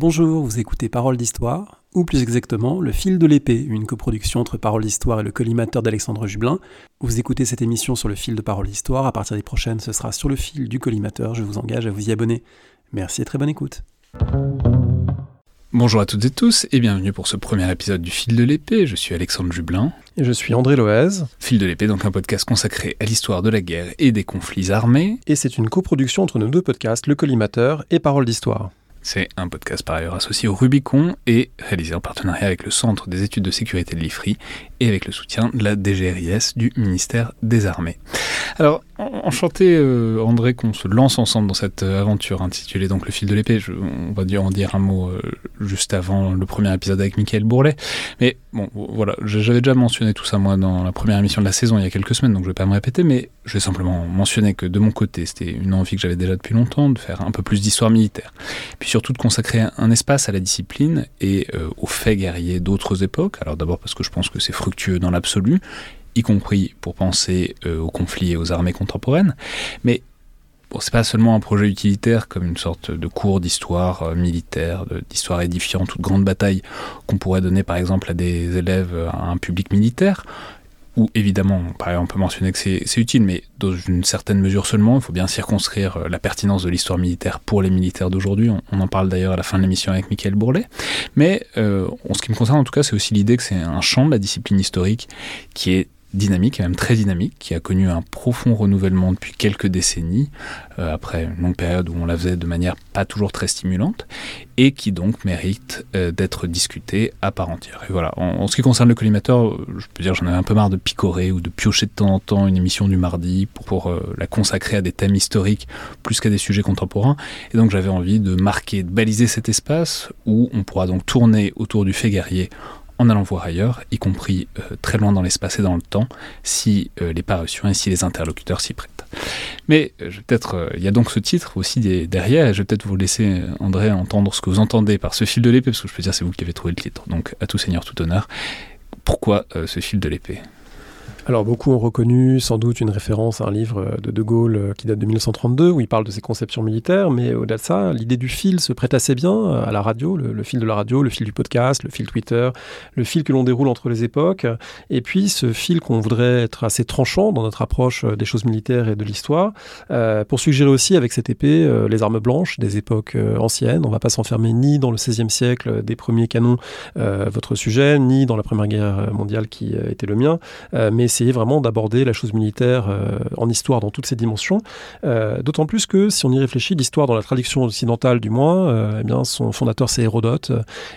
Bonjour, vous écoutez Parole d'Histoire, ou plus exactement Le fil de l'épée, une coproduction entre Parole d'Histoire et le collimateur d'Alexandre Jublin. Vous écoutez cette émission sur le fil de Parole d'Histoire, à partir des prochaines ce sera sur le fil du collimateur, je vous engage à vous y abonner. Merci et très bonne écoute. Bonjour à toutes et tous et bienvenue pour ce premier épisode du Fil de l'épée. Je suis Alexandre Jublin. Et je suis André Loez. Fil de l'épée, donc un podcast consacré à l'histoire de la guerre et des conflits armés. Et c'est une coproduction entre nos deux podcasts, Le Collimateur et Parole d'Histoire. C'est un podcast par ailleurs associé au Rubicon et réalisé en partenariat avec le Centre des études de sécurité de l'IFRI et avec le soutien de la DGRIS du ministère des Armées. Alors, enchanté euh, André qu'on se lance ensemble dans cette euh, aventure intitulée donc Le fil de l'épée. On va dire, en dire un mot euh, juste avant le premier épisode avec Michael Bourlet. Mais bon, voilà, j'avais déjà mentionné tout ça moi dans la première émission de la saison il y a quelques semaines, donc je vais pas me répéter, mais je vais simplement mentionner que de mon côté, c'était une envie que j'avais déjà depuis longtemps de faire un peu plus d'histoire militaire. Puis surtout de consacrer un espace à la discipline et aux faits guerriers d'autres époques. Alors d'abord parce que je pense que c'est fructueux dans l'absolu, y compris pour penser euh, aux conflits et aux armées contemporaines. Mais bon, c'est pas seulement un projet utilitaire comme une sorte de cours d'histoire euh, militaire, d'histoire édifiante ou de grande bataille qu'on pourrait donner par exemple à des élèves, euh, à un public militaire. Ou évidemment, on peut mentionner que c'est utile, mais dans une certaine mesure seulement. Il faut bien circonscrire la pertinence de l'histoire militaire pour les militaires d'aujourd'hui. On, en parle d'ailleurs à la fin de l'émission avec Michael Bourlet. Mais en ce qui me concerne, en tout cas, c'est aussi l'idée que c'est un champ de la discipline historique qui est dynamique, et même très dynamique, qui a connu un profond renouvellement depuis quelques décennies, euh, après une longue période où on la faisait de manière pas toujours très stimulante, et qui donc mérite euh, d'être discuté à part entière. Et voilà, en, ce qui concerne le collimateur, je peux dire j'en avais un peu marre de picorer ou de piocher de temps en temps une émission du mardi pour, pour euh, la consacrer à des thèmes historiques plus qu'à des sujets contemporains, et donc j'avais envie de marquer, de baliser cet espace où on pourra donc tourner autour du fait guerrier en allant voir ailleurs, y compris euh, très loin dans l'espace et dans le temps, si euh, les parutions et si les interlocuteurs s'y prêtent. Mais euh, peut-être, il y a donc ce titre aussi derrière, et je vais peut-être vous laisser, André, entendre ce que vous entendez par ce fil de l'épée, parce que je peux dire c'est vous qui avez trouvé le titre. Donc, à tout seigneur, tout honneur. Pourquoi ce fil de l'épée? Alors beaucoup ont reconnu sans doute une référence à un livre de De Gaulle euh, qui date de 1932 où il parle de ses conceptions militaires, mais au-delà de ça, l'idée du fil se prête assez bien euh, à la radio, le, fil de la radio, le fil du podcast, le fil Twitter, le fil que l'on déroule entre les époques, et puis ce fil qu'on voudrait être assez tranchant dans notre approche euh, des choses militaires et de l'histoire, pour suggérer aussi avec cette épée les armes blanches des époques anciennes. On ne va pas s'enfermer ni dans le XVIe siècle des premiers canons, votre sujet, ni dans la Première Guerre mondiale qui était le mien, mais essayer vraiment d'aborder la chose militaire euh, en histoire dans toutes ses dimensions. Euh, d'autant plus que si on y réfléchit, l'histoire dans la traduction occidentale du moins, euh, eh bien son fondateur c'est Hérodote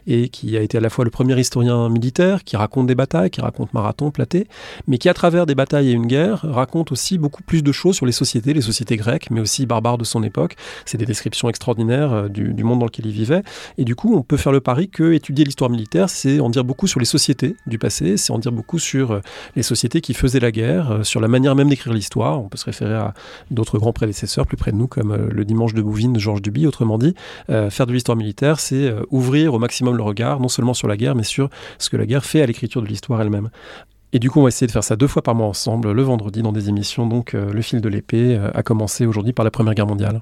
et qui a été à la fois le premier historien militaire qui raconte des batailles, qui raconte marathon, platé, mais qui à travers des batailles et une guerre raconte aussi beaucoup plus de choses sur les sociétés, les sociétés grecques, mais aussi barbares de son époque. C'est des descriptions extraordinaires du, du, monde dans lequel il vivait. Et du coup, on peut faire le pari que étudier l'histoire militaire, c'est en dire beaucoup sur les sociétés du passé, c'est en dire beaucoup sur les sociétés qui faisait la guerre, euh, sur la manière même d'écrire l'histoire. On peut se référer à d'autres grands prédécesseurs plus près de nous, comme euh, le Dimanche de Bouvines Georges Duby. Autrement dit, euh, faire de l'histoire militaire, c'est ouvrir au maximum le regard, non seulement sur la guerre, mais sur ce que la guerre fait à l'écriture de l'histoire elle-même. Et du coup, on va essayer de faire ça deux fois par mois ensemble, le vendredi, dans des émissions. Donc, Le fil de l'épée a commencé aujourd'hui par la Première Guerre mondiale.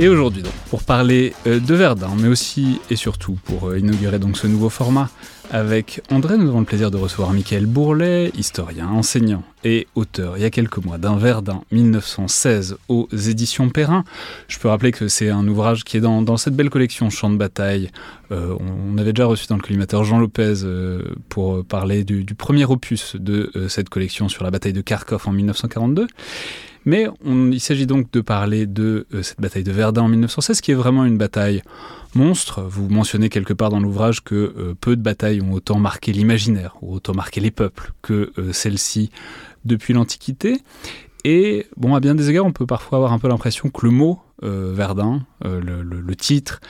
Et aujourd'hui donc, pour parler euh, de Verdun, mais aussi et surtout pour euh, inaugurer donc ce nouveau format, avec André, nous avons le plaisir de recevoir Michael Bourlet, historien, enseignant et auteur, il y a quelques mois, d'un Verdun 1916 aux éditions Perrin. Je peux rappeler que c'est un ouvrage qui est dans, cette belle collection Champ de bataille. Euh, on, avait déjà reçu dans le collimateur Jean Lopez pour parler du, du, premier opus de cette collection sur la bataille de Kharkov en 1942. Mais il s'agit donc de parler de euh, cette bataille de Verdun en 1916, qui est vraiment une bataille monstre. Vous mentionnez quelque part dans l'ouvrage que euh, peu de batailles ont autant marqué l'imaginaire, ou autant marqué les peuples, que euh, celle-ci depuis l'Antiquité. Et bon, à bien des égards, on peut parfois avoir un peu l'impression que le mot Verdun, le, le, titre,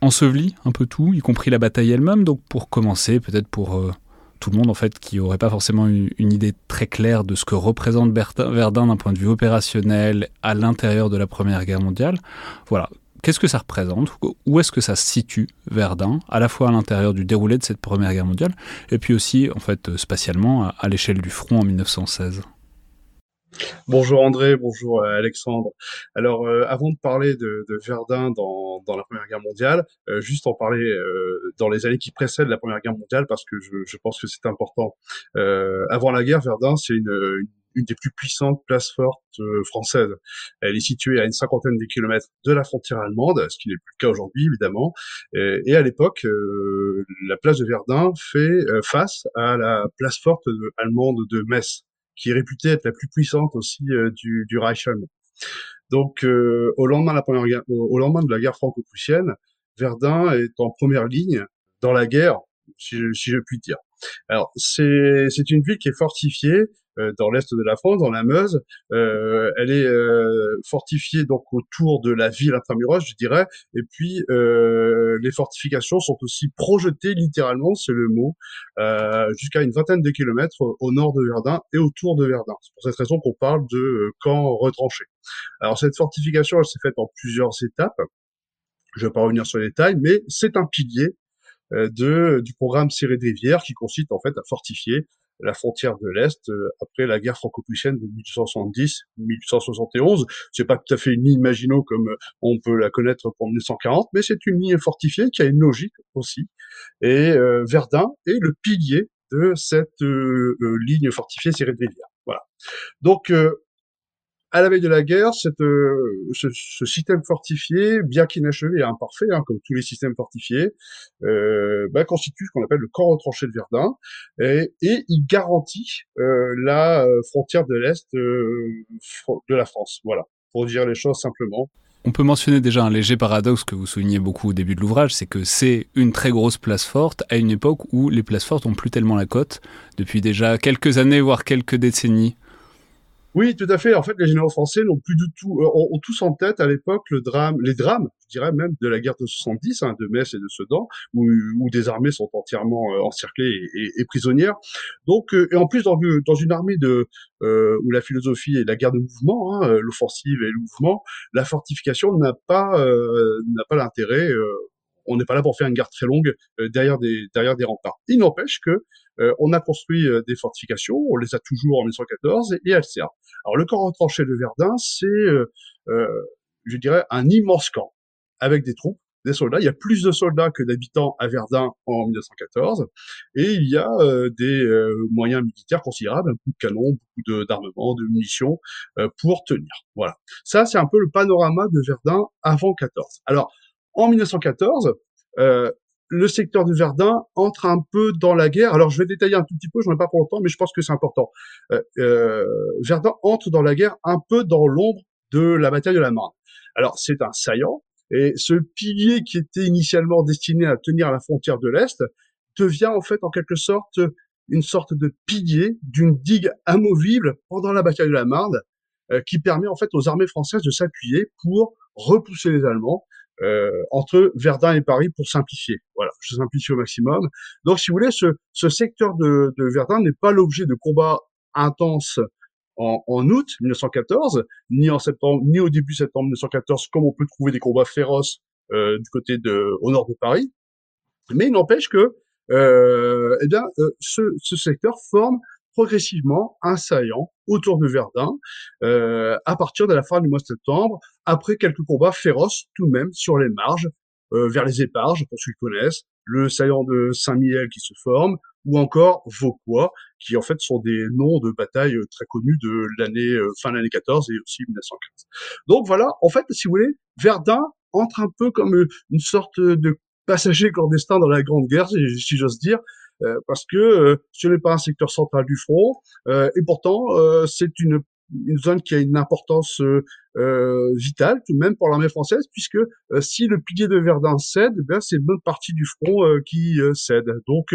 ensevelit un peu tout, y compris la bataille elle-même. Donc pour commencer, peut-être pour tout le monde en fait qui aurait pas forcément une, une idée très claire de ce que représente Verdun d'un point de vue opérationnel à l'intérieur de la Première Guerre mondiale. Voilà, Qu'est-ce que ça représente? Où est-ce que ça se situe, Verdun, à la fois à l'intérieur du déroulé de cette Première Guerre mondiale, et puis aussi, en fait, euh, spatialement, à l'échelle du front en 1916 Bonjour André, bonjour euh, Alexandre. Alors euh, avant de parler de, Verdun dans, la Première Guerre mondiale, juste en parler dans les années qui précèdent la Première Guerre mondiale parce que je, pense que c'est important. avant la guerre, Verdun c'est une, une des plus puissantes places fortes euh, françaises. Elle est située à une cinquantaine de kilomètres de la frontière allemande, ce qui n'est plus le cas aujourd'hui évidemment. Et, à l'époque, euh, la place de Verdun fait euh, face à la place forte allemande de Metz, qui est réputée être la plus puissante aussi du, du Reich allemand. Donc, au lendemain de la première guerre, au, lendemain de la guerre franco-prussienne, Verdun est en première ligne dans la guerre, si je, si je puis dire. Alors, c'est une ville qui est fortifiée euh, dans l'est de la France, dans la Meuse. Euh, elle est euh, fortifiée donc autour de la ville intramuros, je dirais. Et puis les fortifications sont aussi projetées littéralement, c'est le mot, jusqu'à une vingtaine de kilomètres au nord de Verdun et autour de Verdun. C'est pour cette raison qu'on parle de camp retranché. Alors cette fortification, elle s'est faite en plusieurs étapes. Je ne vais pas revenir sur les détails, mais c'est un pilier de, du programme Serré de Rivière qui consiste en fait à fortifier la frontière de l'Est euh, après la guerre franco-prussienne de 1870-1871. C'est pas tout à fait une ligne Maginot comme euh, on peut la connaître pour 1940, mais c'est une ligne fortifiée qui a une logique aussi. Et euh, Verdun est le pilier de cette ligne fortifiée Série de. Voilà. Donc à la veille de la guerre, euh, ce, système fortifié, bien qu'inachevé et imparfait, hein, comme tous les systèmes fortifiés, euh, bah, constitue ce qu'on appelle le camp retranché de Verdun, et, il garantit euh, la frontière de l'Est de la France. Voilà, pour dire les choses simplement. On peut mentionner déjà un léger paradoxe que vous soulignez beaucoup au début de l'ouvrage, c'est que c'est une très grosse place forte à une époque où les places fortes n'ont plus tellement la cote, depuis déjà quelques années, voire quelques décennies. Oui, tout à fait. En fait, les généraux français n'ont plus du tout, euh, ont, tous en tête à l'époque le drame, les drames, je dirais même de la guerre de 70, hein, de Metz et de Sedan, où, où des armées sont entièrement euh, encerclées et, prisonnières. Donc, euh, et en plus dans, dans une armée de où la philosophie est la guerre de mouvement, hein, l'offensive et le mouvement, la fortification n'a pas n'a pas l'intérêt. On n'est pas là pour faire une guerre très longue derrière des derrière des remparts. Il n'empêche que euh, on a construit euh, des fortifications, on les a toujours en 1914 et, elles servent. Alors le camp retranché de Verdun, c'est, euh, je dirais, un immense camp avec des troupes, des soldats. Il y a plus de soldats que d'habitants à Verdun en 1914, et il y a des moyens militaires considérables, beaucoup de canons, beaucoup d'armements, de, munitions pour tenir. Voilà. Ça, c'est un peu le panorama de Verdun avant 14. Alors, en 1914, euh, le secteur de Verdun entre un peu dans la guerre. Alors, je vais détailler un tout petit peu, je n'en ai pas pour longtemps, mais je pense que c'est important. Euh, euh, Verdun entre dans la guerre un peu dans l'ombre de la bataille de la Marne. Alors, c'est un saillant, et ce pilier qui était initialement destiné à tenir la frontière de l'Est devient en fait en quelque sorte une sorte de pilier d'une digue amovible pendant la bataille de la Marne, euh, qui permet en fait aux armées françaises de s'appuyer pour repousser les Allemands entre Verdun et Paris pour simplifier. Voilà, je simplifie au maximum. Donc, si vous voulez, ce, ce secteur de, de Verdun n'est pas l'objet de combats intenses en, en, août 1914, ni en septembre, ni au début septembre 1914, comme on peut trouver des combats féroces euh, du côté de, au nord de Paris. Mais il n'empêche que, euh, eh bien, euh, ce, ce secteur forme progressivement un saillant autour de Verdun euh, à partir de la fin du mois de septembre, après quelques combats féroces tout de même sur les marges, euh, vers les éparges, pour ceux qui connaissent, le saillant de Saint-Miel qui se forme, ou encore Vauquois, qui en fait sont des noms de batailles très connus de l'année euh, fin de l'année 14 et aussi 1915. Donc voilà, en fait, si vous voulez, Verdun entre un peu comme une sorte de passager clandestin dans la Grande Guerre, si j'ose dire, euh, parce que euh, ce n'est pas un secteur central du front, euh, et pourtant c'est une une zone qui a une importance euh, vitale tout de même pour l'armée française, puisque si le pilier de Verdun cède, eh c'est une bonne partie du front qui cède. Donc,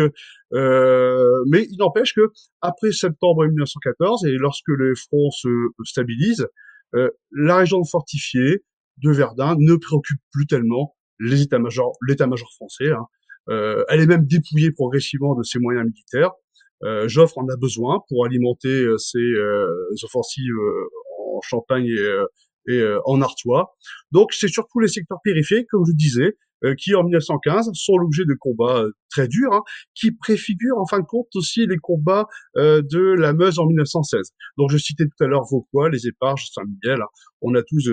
mais il n'empêche que après septembre 1914 et lorsque les fronts se stabilisent, la région fortifiée de Verdun ne préoccupe plus tellement les états-majors, l'état-major français. Hein, euh, elle est même dépouillée progressivement de ses moyens militaires. Joffre en a besoin pour alimenter ses offensives en Champagne et, et en Artois. Donc c'est surtout les secteurs périphériques, comme je disais, euh, qui en 1915 sont l'objet de combats euh, très durs, hein, qui préfigurent en fin de compte aussi les combats euh, de la Meuse en 1916. Donc je citais tout à l'heure Vauquois, les Éparges, Saint-Michel, hein. on a tous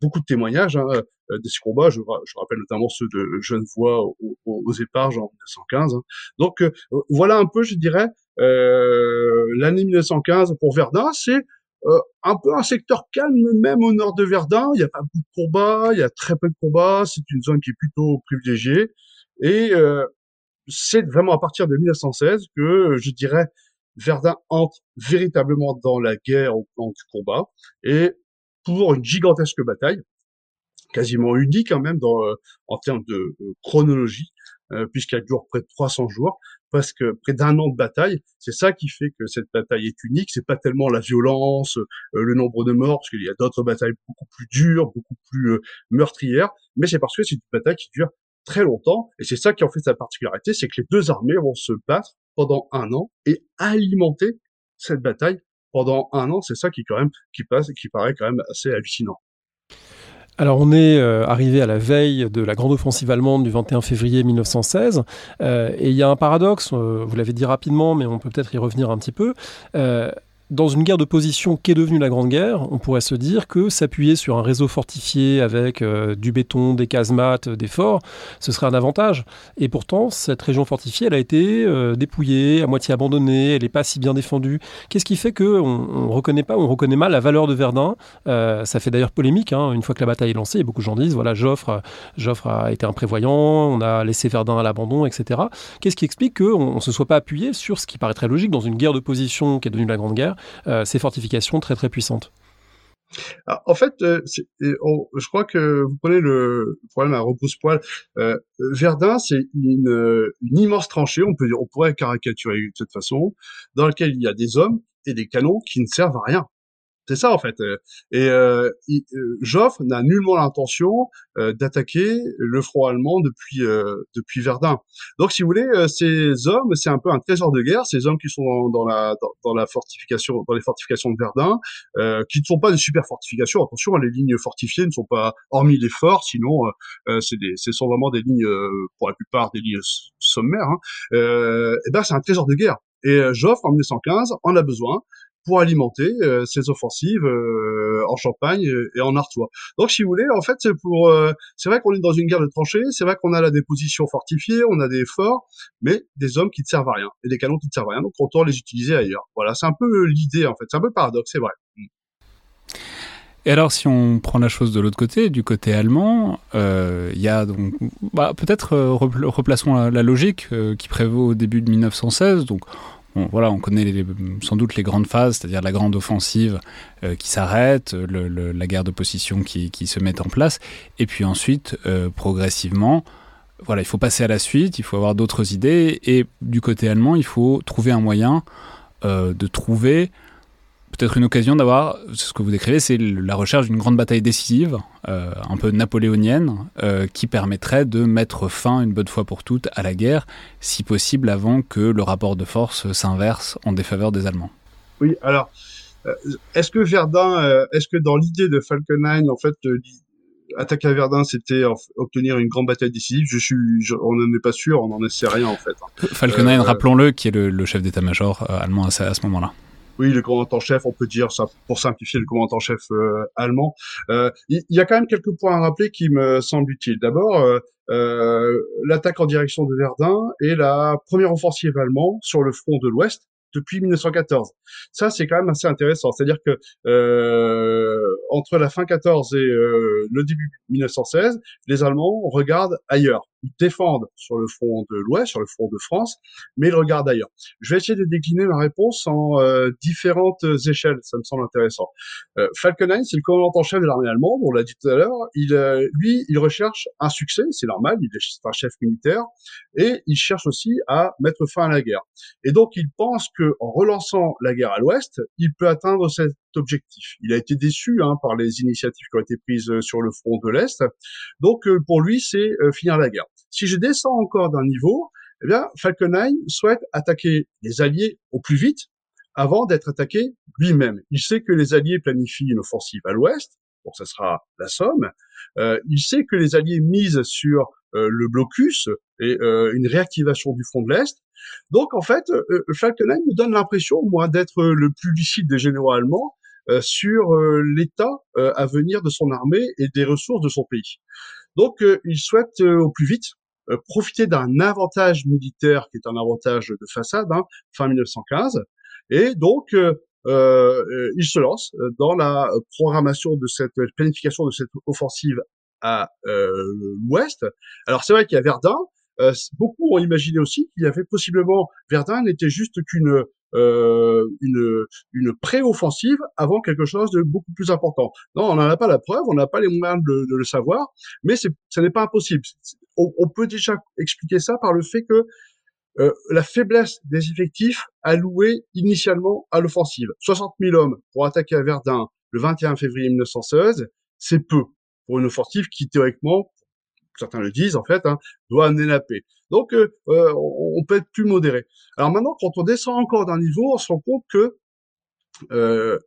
beaucoup de témoignages hein, de ces combats. Je, je, rappelle notamment ceux de Genevois aux, aux, Éparges en 1915. Hein. Donc voilà un peu, je dirais, euh, l'année 1915 pour Verdun, c'est euh, un peu un secteur calme même au nord de Verdun. Il n'y a pas beaucoup de combats, il y a très peu de combats. C'est une zone qui est plutôt privilégiée. Et euh, c'est vraiment à partir de 1916 que je dirais Verdun entre véritablement dans la guerre au plan du combat et pour une gigantesque bataille, quasiment unique quand même dans, euh, en termes de chronologie, puisqu'elle dure près de 300 jours parce que près d'un an de bataille. C'est ça qui fait que cette bataille est unique. C'est pas tellement la violence, euh, le nombre de morts, parce qu'il y a d'autres batailles beaucoup plus dures, beaucoup plus euh, meurtrières, mais c'est parce que c'est une bataille qui dure très longtemps. Et c'est ça qui en fait sa particularité, c'est que les deux armées vont se battre pendant un an et alimenter cette bataille pendant un an. C'est ça qui quand même qui paraît quand même assez hallucinant. Alors on est euh, arrivé à la veille de la grande offensive allemande du 21 février 1916 euh, et il y a un paradoxe, euh, vous l'avez dit rapidement mais on peut peut-être y revenir un petit peu dans une guerre de position qu'est devenue la Grande Guerre, on pourrait se dire que s'appuyer sur un réseau fortifié avec euh, du béton, des casemates, des forts, ce serait un avantage. Et pourtant, cette région fortifiée, elle a été euh, dépouillée, à moitié abandonnée, elle n'est pas si bien défendue. Qu'est-ce qui fait qu'on ne reconnaît pas, on reconnaît mal la valeur de Verdun? Euh, Ça fait d'ailleurs polémique, hein, une fois que la bataille est lancée, et beaucoup de gens disent, voilà, Joffre, Joffre a été imprévoyant, on a laissé Verdun à l'abandon, etc. Qu'est-ce qui explique qu'on ne se soit pas appuyé sur ce qui paraît très logique dans une guerre de position qui est devenue la Grande Guerre? euh, ces fortifications très très puissantes. en fait, euh, je crois que vous prenez le problème à repousse-poil. Euh, Verdun, c'est une, immense tranchée, on peut on pourrait caricaturer de cette façon, dans laquelle il y a des hommes et des canons qui ne servent à rien. C'est ça en fait. Et euh, euh, Joffre n'a nullement l'intention euh, d'attaquer le front allemand depuis depuis Verdun. Donc, si vous voulez, ces hommes, c'est un peu un trésor de guerre. Ces hommes qui sont dans, la dans, la fortification, dans les fortifications de Verdun, qui ne sont pas des super fortifications. Attention, les lignes fortifiées ne sont pas hormis les forts, sinon c'est des, ce sont vraiment des lignes pour la plupart des lignes sommaires. Hein. et ben, c'est un trésor de guerre. Et Joffre, en 1915, en a besoin pour alimenter euh, ses offensives euh, en Champagne et en Artois. Donc, si vous voulez, en fait, c'est pour, euh, c'est vrai qu'on est dans une guerre de tranchées, c'est vrai qu'on a là des positions fortifiées, on a des forts, mais des hommes qui ne servent à rien et des canons qui ne servent à rien, donc autant les utiliser ailleurs. Voilà, c'est un peu l'idée en fait, c'est un peu le paradoxe, c'est vrai. Mm. Et alors, si on prend la chose de l'autre côté, du côté allemand, il y a donc, bah, peut-être replaçons la, la logique qui prévaut au début de 1916. Donc, voilà, on connaît sans doute les grandes phases, c'est-à-dire la grande offensive euh, qui s'arrête, la guerre de position qui, se met en place, et puis ensuite, euh, progressivement, voilà, il faut passer à la suite, il faut avoir d'autres idées, et du côté allemand, il faut trouver un moyen euh, de trouver peut-être une occasion d'avoir, ce que vous décrivez, c'est la recherche d'une grande bataille décisive, euh, un peu napoléonienne, euh, qui permettrait de mettre fin une bonne fois pour toutes à la guerre, si possible avant que le rapport de force s'inverse en défaveur des Allemands. Oui, alors, euh, est-ce que Verdun, est-ce que dans l'idée de Falkenhayn, en fait, attaquer à Verdun, c'était obtenir une grande bataille décisive? Je suis, on n'en est pas sûr, on n'en sait rien en fait. Falkenhayn, rappelons-le, qui est le, chef d'état-major allemand à ce moment-là oui, le commandant-chef, on peut dire ça pour simplifier le commandant-chef euh, allemand. Euh, il y, a quand même quelques points à rappeler qui me semblent utiles. D'abord, euh, l'attaque en direction de Verdun et la première offensive allemande sur le front de l'Ouest depuis 1914. Ça, c'est quand même assez intéressant. C'est-à-dire que euh, entre la fin 14 et euh, le début 1916, les Allemands regardent ailleurs. Ils défendent sur le front de l'Ouest, sur le front de France, mais ils regardent ailleurs. Je vais essayer de décliner ma réponse en euh, différentes échelles. Ça me semble intéressant. Euh, c'est le commandant en chef de l'armée allemande. On l'a dit tout à l'heure. Il, euh, lui, il recherche un succès. C'est normal. Il est un chef militaire et il cherche aussi à mettre fin à la guerre. Et donc, il pense que en relançant la guerre à l'Ouest, il peut atteindre cet objectif. Il a été déçu hein, par les initiatives qui ont été prises euh, sur le front de l'Est. Donc, euh, pour lui, c'est euh, finir la guerre. Si je descends encore d'un niveau, eh bien, Falkenhayn souhaite attaquer les Alliés au plus vite avant d'être attaqué lui-même. Il sait que les Alliés planifient une offensive à l'ouest, donc ça sera la Somme. Euh, il sait que les Alliés misent sur euh, le blocus et euh, une réactivation du front de l'Est. Donc en fait, euh, Falkenhayn me donne l'impression, moi, d'être le plus lucide des généraux allemands sur l'état à venir de son armée et des ressources de son pays. Donc il souhaite au plus vite profiter d'un avantage militaire qui est un avantage de façade, hein, fin 1915, et donc euh, il se lance dans la programmation de cette planification de cette offensive à euh, l'ouest. Alors c'est vrai qu'il y a Verdun. Euh, beaucoup ont imaginé aussi qu'il y avait possiblement Verdun n'était juste qu'une euh, une, une pré-offensive avant quelque chose de beaucoup plus important. Non, on n'en a pas la preuve, on n'a pas les moyens de, de le savoir, mais ce n'est pas impossible. On, on, peut déjà expliquer ça par le fait que euh, la faiblesse des effectifs alloués initialement à l'offensive. 60 000 hommes pour attaquer à Verdun le 21 février 1916, c'est peu pour une offensive qui théoriquement, certains le disent en fait, hein, doit amener la. Donc euh, euh, on peut être plus modéré. Alors maintenant, quand on descend encore d'un niveau, on se rend compte que euh,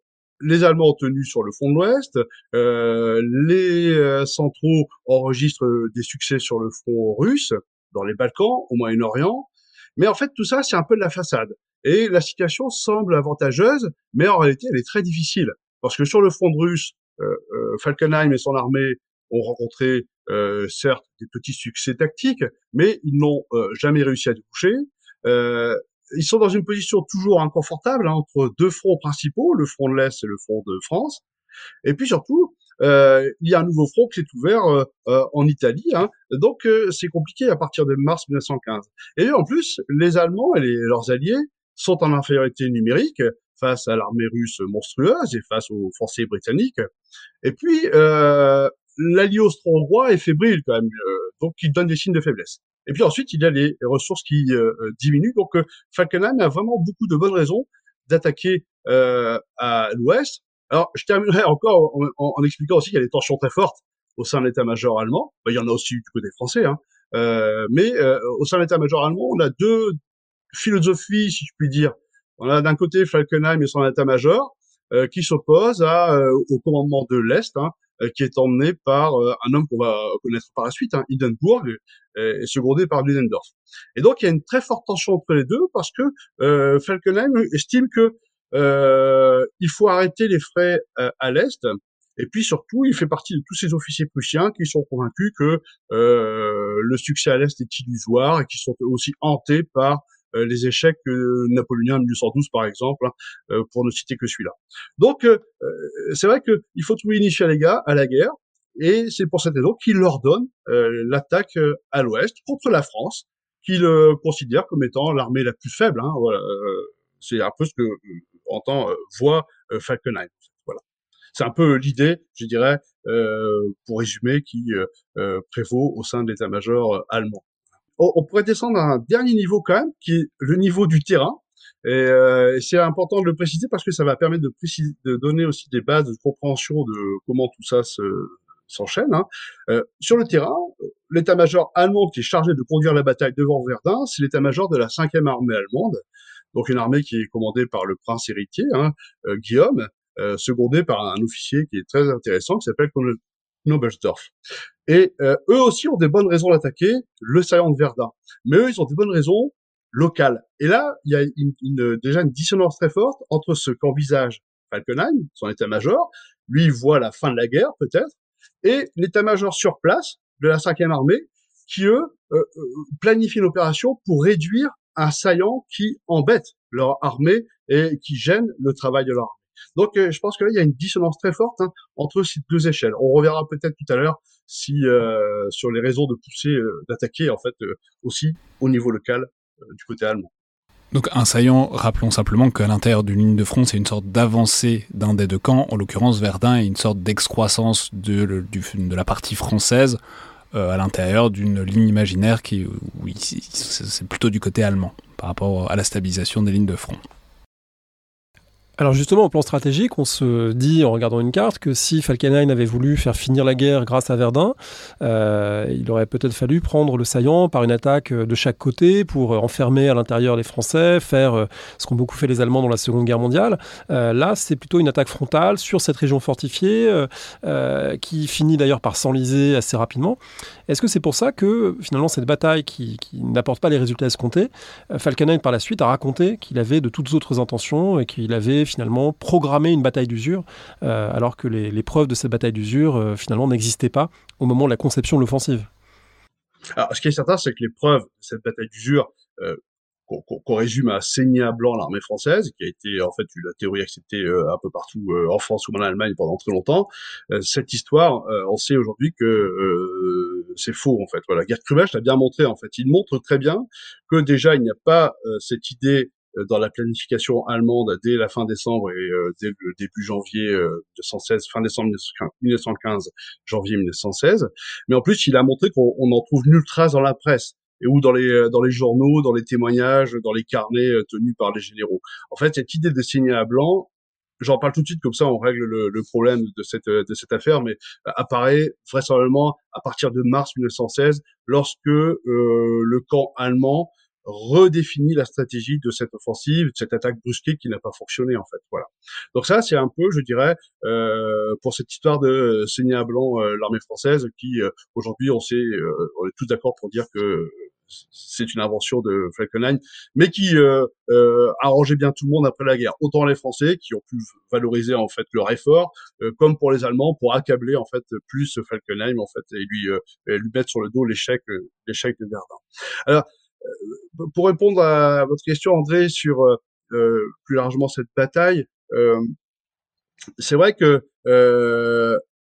les Allemands ont tenu sur le front de l'Ouest, euh, les euh, centraux enregistrent des succès sur le front russe, dans les Balkans, au Moyen-Orient, mais en fait tout ça c'est un peu de la façade. Et la situation semble avantageuse, mais en réalité elle est très difficile, parce que sur le front russe, euh, euh, Falkenheim et son armée ont rencontré certes des petits succès tactiques, mais ils n'ont jamais réussi à déboucher. ils sont dans une position toujours inconfortable hein, entre deux fronts principaux, le front de l'Est et le front de France. Et puis surtout, euh, il y a un nouveau front qui s'est ouvert euh, en Italie. Hein. Donc euh, c'est compliqué à partir de mars 1915. Et en plus, les Allemands et leurs alliés sont en infériorité numérique face à l'armée russe monstrueuse et face aux forces britanniques. Et puis, euh, l'allié austro-hongrois est fébrile quand même, euh, donc il donne des signes de faiblesse. Et puis ensuite, il y a les ressources qui euh, diminuent. Donc, euh, Falkenhayn a vraiment beaucoup de bonnes raisons d'attaquer euh, à l'ouest. Alors, je terminerai encore en, en, expliquant aussi qu'il y a des tensions très fortes au sein de l'état-major allemand. Ben, il y en a aussi du côté français, hein. mais au sein de l'état-major allemand, on a deux philosophies, si je puis dire, on a d'un côté Falkenheim et son état-major euh, qui s'oppose à, euh, au commandement de l'Est, hein, euh, qui est emmené par un homme qu'on va connaître par la suite, hein, Hindenburg, et, secondé par Ludendorff. Et donc il y a une très forte tension entre les deux parce que Falkenheim estime que il faut arrêter les frais à l'Est et puis surtout, il fait partie de tous ces officiers prussiens qui sont convaincus que euh, le succès à l'Est est illusoire et qui sont aussi hantés par euh, les échecs euh, napoléoniens de 1812 par exemple, hein, euh, pour ne citer que celui-là. Donc c'est vrai qu'il faut trouver à, les gars, à la guerre, et c'est pour cette raison qu'il leur donne l'attaque à l'ouest contre la France, qu'il considère comme étant l'armée la plus faible. Hein, voilà, c'est un peu ce que entend voit Falkenhayn. Voilà, c'est un peu l'idée, je dirais, pour résumer, qui prévaut au sein de l'état-major allemand on, pourrait descendre à un dernier niveau quand même, qui est le niveau du terrain. Et, euh, c'est important de le préciser parce que ça va permettre de, préciser, de donner aussi des bases de compréhension de comment tout ça se, s'enchaîne. Hein. Euh, sur le terrain, l'état-major allemand qui est chargé de conduire la bataille devant Verdun, c'est l'état-major de la 5e armée allemande, donc une armée qui est commandée par le prince héritier, hein, euh, Guillaume, euh, secondé par un officier qui est très intéressant, qui s'appelle Knobelsdorff. Et euh, eux aussi ont des bonnes raisons d'attaquer le saillant de Verdun. Mais eux, ils ont des bonnes raisons locales. Et là, il y a une, déjà une dissonance très forte entre ce qu'envisage Falkenhayn, son état-major, lui il voit la fin de la guerre peut-être, et l'état-major sur place de la 5e armée, qui eux euh, euh, planifient une opération pour réduire un saillant qui embête leur armée et qui gêne le travail de leur armée. Donc, euh, je pense que là, il y a une dissonance très forte hein, entre ces deux échelles. On reverra peut-être tout à l'heure euh, sur les raisons de pousser, euh, d'attaquer en fait aussi au niveau local du côté allemand. Donc un saillant, rappelons simplement qu'à l'intérieur d'une ligne de front, c'est une sorte d'avancée d'un des deux camps, en l'occurrence Verdun est une sorte d'excroissance de, de, la partie française à l'intérieur d'une ligne imaginaire qui, oui, c'est plutôt du côté allemand par rapport à la stabilisation des lignes de front. Alors justement, au plan stratégique, on se dit en regardant une carte que si Falkenhayn avait voulu faire finir la guerre grâce à Verdun, euh, il aurait peut-être fallu prendre le saillant par une attaque de chaque côté pour enfermer à l'intérieur les Français, faire euh, ce qu'ont beaucoup fait les Allemands dans la Seconde Guerre mondiale. Euh, là, c'est plutôt une attaque frontale sur cette région fortifiée qui finit d'ailleurs par s'enliser assez rapidement. Est-ce que c'est pour ça que finalement cette bataille qui, n'apporte pas les résultats escomptés, Falkenhayn par la suite a raconté qu'il avait de toutes autres intentions et qu'il avait finalement programmer une bataille d'usure, euh, alors que les, preuves de cette bataille d'usure euh, finalement n'existaient pas au moment de la conception de l'offensive. Alors, ce qui est certain, c'est que les preuves de cette bataille d'usure, euh, qu'on résume à saigner à blanc l'armée française, qui a été en fait la théorie acceptée un peu partout en France ou en Allemagne pendant très longtemps. cette histoire, on sait aujourd'hui que c'est faux en fait. Voilà, Gerd Krumach l'a bien montré en fait. Il montre très bien que déjà il n'y a pas cette idée dans la planification allemande dès la fin décembre et euh, dès le début janvier 1916, euh, fin décembre 1915, janvier 1916. Mais en plus, il a montré qu'on n'en trouve nulle trace dans la presse et ou dans les dans les journaux, dans les témoignages, dans les carnets tenus par les généraux. En fait, cette idée de signer à blanc, j'en parle tout de suite comme ça on règle le, le, problème de cette de cette affaire, mais apparaît vraisemblablement à partir de mars 1916 lorsque euh, le camp allemand redéfinit la stratégie de cette offensive, de cette attaque brusquée qui n'a pas fonctionné en fait. Voilà. Donc ça, c'est un peu, je dirais, euh, pour cette histoire de saigner à blanc euh, l'armée française, qui euh, aujourd'hui, on sait, euh, on est tous d'accord pour dire que c'est une invention de Falkenhayn, mais qui euh, euh, arrangeait bien tout le monde après la guerre. Autant les Français qui ont pu valoriser en fait leur effort, comme pour les Allemands pour accabler en fait plus Falkenhayn en fait et lui et lui mettre sur le dos l'échec l'échec de Verdun. Alors euh, pour répondre à votre question, André, sur euh, euh, plus largement cette bataille, c'est vrai que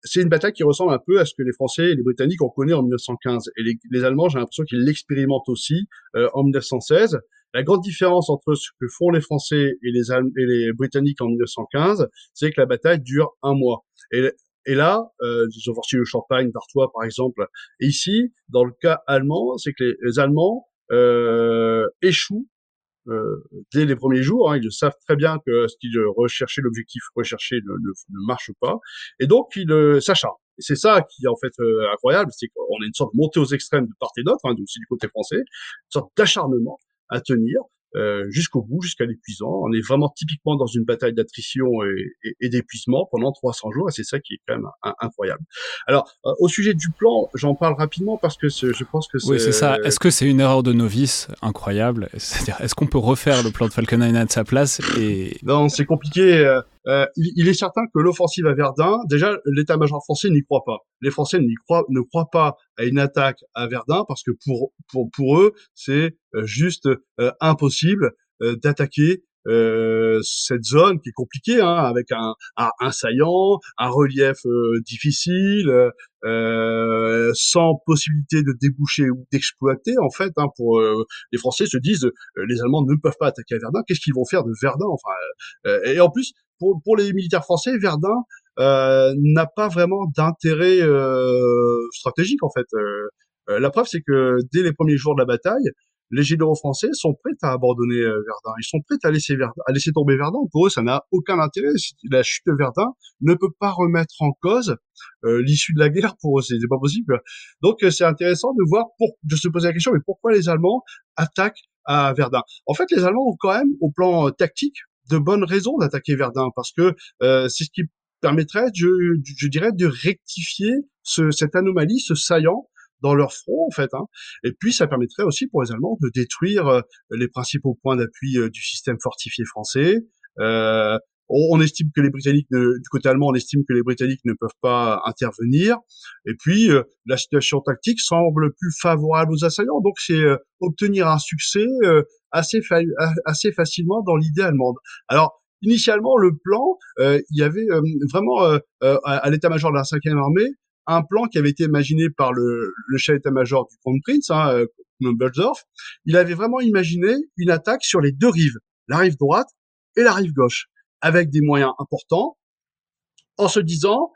c'est une bataille qui ressemble un peu à ce que les Français et les Britanniques ont connu en 1915. Et les, Allemands, j'ai l'impression qu'ils l'expérimentent aussi en 1916. La grande différence entre ce que font les Français et les, et les Britanniques en 1915, c'est que la bataille dure un mois. Et, et là, euh, ils ont sorti le Champagne d'Artois, par exemple. Et ici, dans le cas allemand, c'est que les Allemands euh, échouent euh, dès les premiers jours. Hein, ils savent très bien que ce qu'ils recherchaient, l'objectif recherché ne, marche pas, et donc ils euh, s'acharnent. Et c'est ça qui est en fait euh, incroyable, c'est qu'on a une sorte de montée aux extrêmes de part et d'autre, hein, aussi du côté français, une sorte d'acharnement à tenir, euh, jusqu'au bout, jusqu'à l'épuisant. On est vraiment typiquement dans une bataille d'attrition et, et, d'épuisement pendant 300 jours, et c'est ça qui est quand même incroyable. Alors, euh, au sujet du plan, j'en parle rapidement parce que je pense que c'est... Oui, c'est ça. Est-ce que c'est une erreur de novice incroyable C'est-à-dire, est-ce qu'on peut refaire le plan de Falkenhayn à sa place et... Non, c'est compliqué. Euh, euh, il, est certain que l'offensive à Verdun, déjà, l'état-major français n'y croit pas. Les Français n'y croient, ne croient pas à une attaque à Verdun parce que pour pour, pour eux, c'est euh, juste euh, impossible d'attaquer cette zone qui est compliquée, hein, avec un, un, saillant, un relief difficile, sans possibilité de déboucher ou d'exploiter. En fait, hein, pour les Français se disent, les Allemands ne peuvent pas attaquer à Verdun. Qu'est-ce qu'ils vont faire de Verdun Enfin, et en plus, pour, pour les militaires français, Verdun euh, n'a pas vraiment d'intérêt euh, stratégique en fait. Euh, euh, la preuve, c'est que dès les premiers jours de la bataille, les généraux français sont prêts à abandonner Verdun. Ils sont prêts à laisser Verdun, à laisser tomber Verdun. Pour eux, ça n'a aucun intérêt. La chute de Verdun ne peut pas remettre en cause l'issue de la guerre. Pour eux, c'est pas possible. Donc, c'est intéressant de voir, pour, de se poser la question, mais pourquoi les Allemands attaquent à Verdun? En fait, les Allemands ont quand même, au plan tactique, de bonnes raisons d'attaquer Verdun parce que euh, c'est ce qui permettrait, je, je dirais, de rectifier ce, cette anomalie, ce saillant dans leur front en fait. Hein. Et puis ça permettrait aussi pour les Allemands de détruire euh, les principaux points d'appui euh, du système fortifié français. Euh, on, estime que les Britanniques, du côté allemand, on estime que les Britanniques ne peuvent pas intervenir. Et puis, la situation tactique semble plus favorable aux assaillants. Donc, c'est obtenir un succès euh, assez, assez facilement dans l'idée allemande. Alors, initialement, le plan, il y avait vraiment à, l'état-major de la 5e armée un plan qui avait été imaginé par le, le chef d'état-major du Grand Prince, hein, Il avait vraiment imaginé une attaque sur les deux rives, la rive droite et la rive gauche avec des moyens importants, en se disant,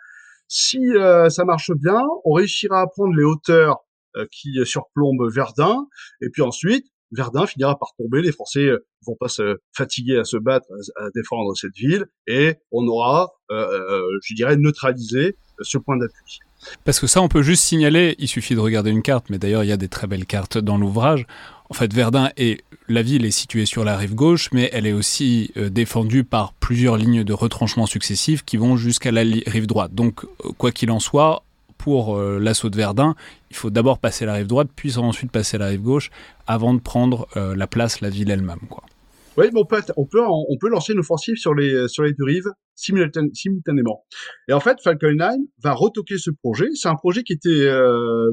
si euh, ça marche bien, on réussira à prendre les hauteurs euh, qui surplombent Verdun, et puis ensuite, Verdun finira par tomber, les Français vont pas se fatiguer à se battre, à, défendre cette ville, et on aura, je dirais, neutralisé ce point d'appui. Parce que ça, on peut juste signaler, il suffit de regarder une carte, mais d'ailleurs, il y a des très belles cartes dans l'ouvrage. En fait, Verdun est la ville est située sur la rive gauche, mais elle est aussi euh, défendue par plusieurs lignes de retranchement successifs qui vont jusqu'à la rive droite. Donc, euh, quoi qu'il en soit, pour euh, l'assaut de Verdun, il faut d'abord passer la rive droite, puis ensuite passer la rive gauche, avant de prendre la place, la ville elle-même. Oui, mais on peut, on peut, lancer une offensive sur les, sur les deux rives simultanément. Et en fait, Falkenheim va retoquer ce projet. C'est un projet qui était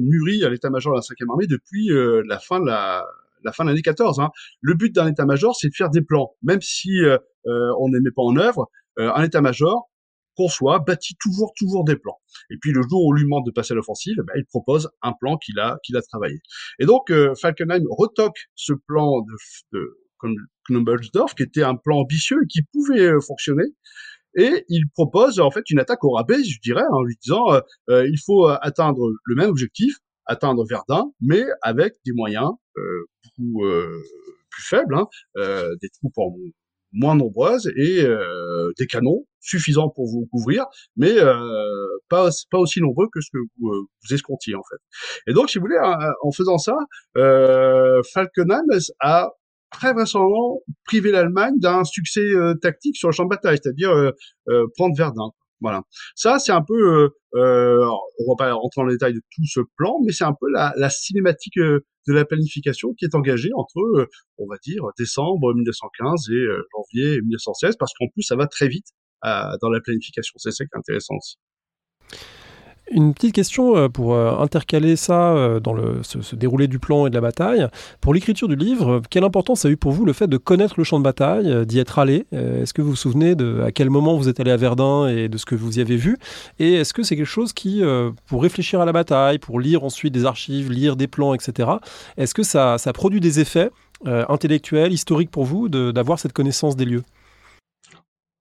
mûri à l'état-major de la 5e armée depuis la fin de la, la fin de l'année 14. Hein. Le but d'un état-major, c'est de faire des plans, même si euh, euh, on ne met pas en œuvre. Euh, un état-major conçoit, bâtit toujours, toujours des plans. Et puis le jour où on lui demande de passer à l'offensive, eh ben, il propose un plan qu'il a, qu'il a travaillé. Et donc Falkenheim retoque ce plan de, de Knobelsdorf, qui était un plan ambitieux et qui pouvait fonctionner. Et il propose en fait une attaque au rabais, je dirais, en lui disant il faut atteindre le même objectif, atteindre Verdun, mais avec des moyens euh, beaucoup euh, plus faibles, hein, euh, des troupes en moins nombreuses et des canons suffisants pour vous couvrir, mais pas pas aussi nombreux que ce que vous, vous escomptiez en fait. Et donc, si vous voulez, en faisant ça, euh, Falkenhayn a très vraisemblablement privé l'Allemagne d'un succès tactique sur le champ de bataille, c'est-à-dire prendre Verdun. Voilà. Ça, c'est un peu, euh, euh, on va pas rentrer dans le détail de tout ce plan, mais c'est un peu la, la cinématique euh, de la planification qui est engagée entre, euh, on va dire, décembre 1915 et janvier 1916, parce qu'en plus, ça va très vite dans la planification. C'est ça qui est intéressant aussi. Une petite question euh, pour euh, intercaler ça euh, dans le, ce, déroulé du plan et de la bataille. Pour l'écriture du livre, quelle importance a eu pour vous le fait de connaître le champ de bataille, d'y être allé? Est-ce que vous vous souvenez de à quel moment vous êtes allé à Verdun et de ce que vous y avez vu? Et est-ce que c'est quelque chose qui, pour réfléchir à la bataille, pour lire ensuite des archives, lire des plans, etc., est-ce que ça, ça produit des effets intellectuels, historiques pour vous d'avoir cette connaissance des lieux?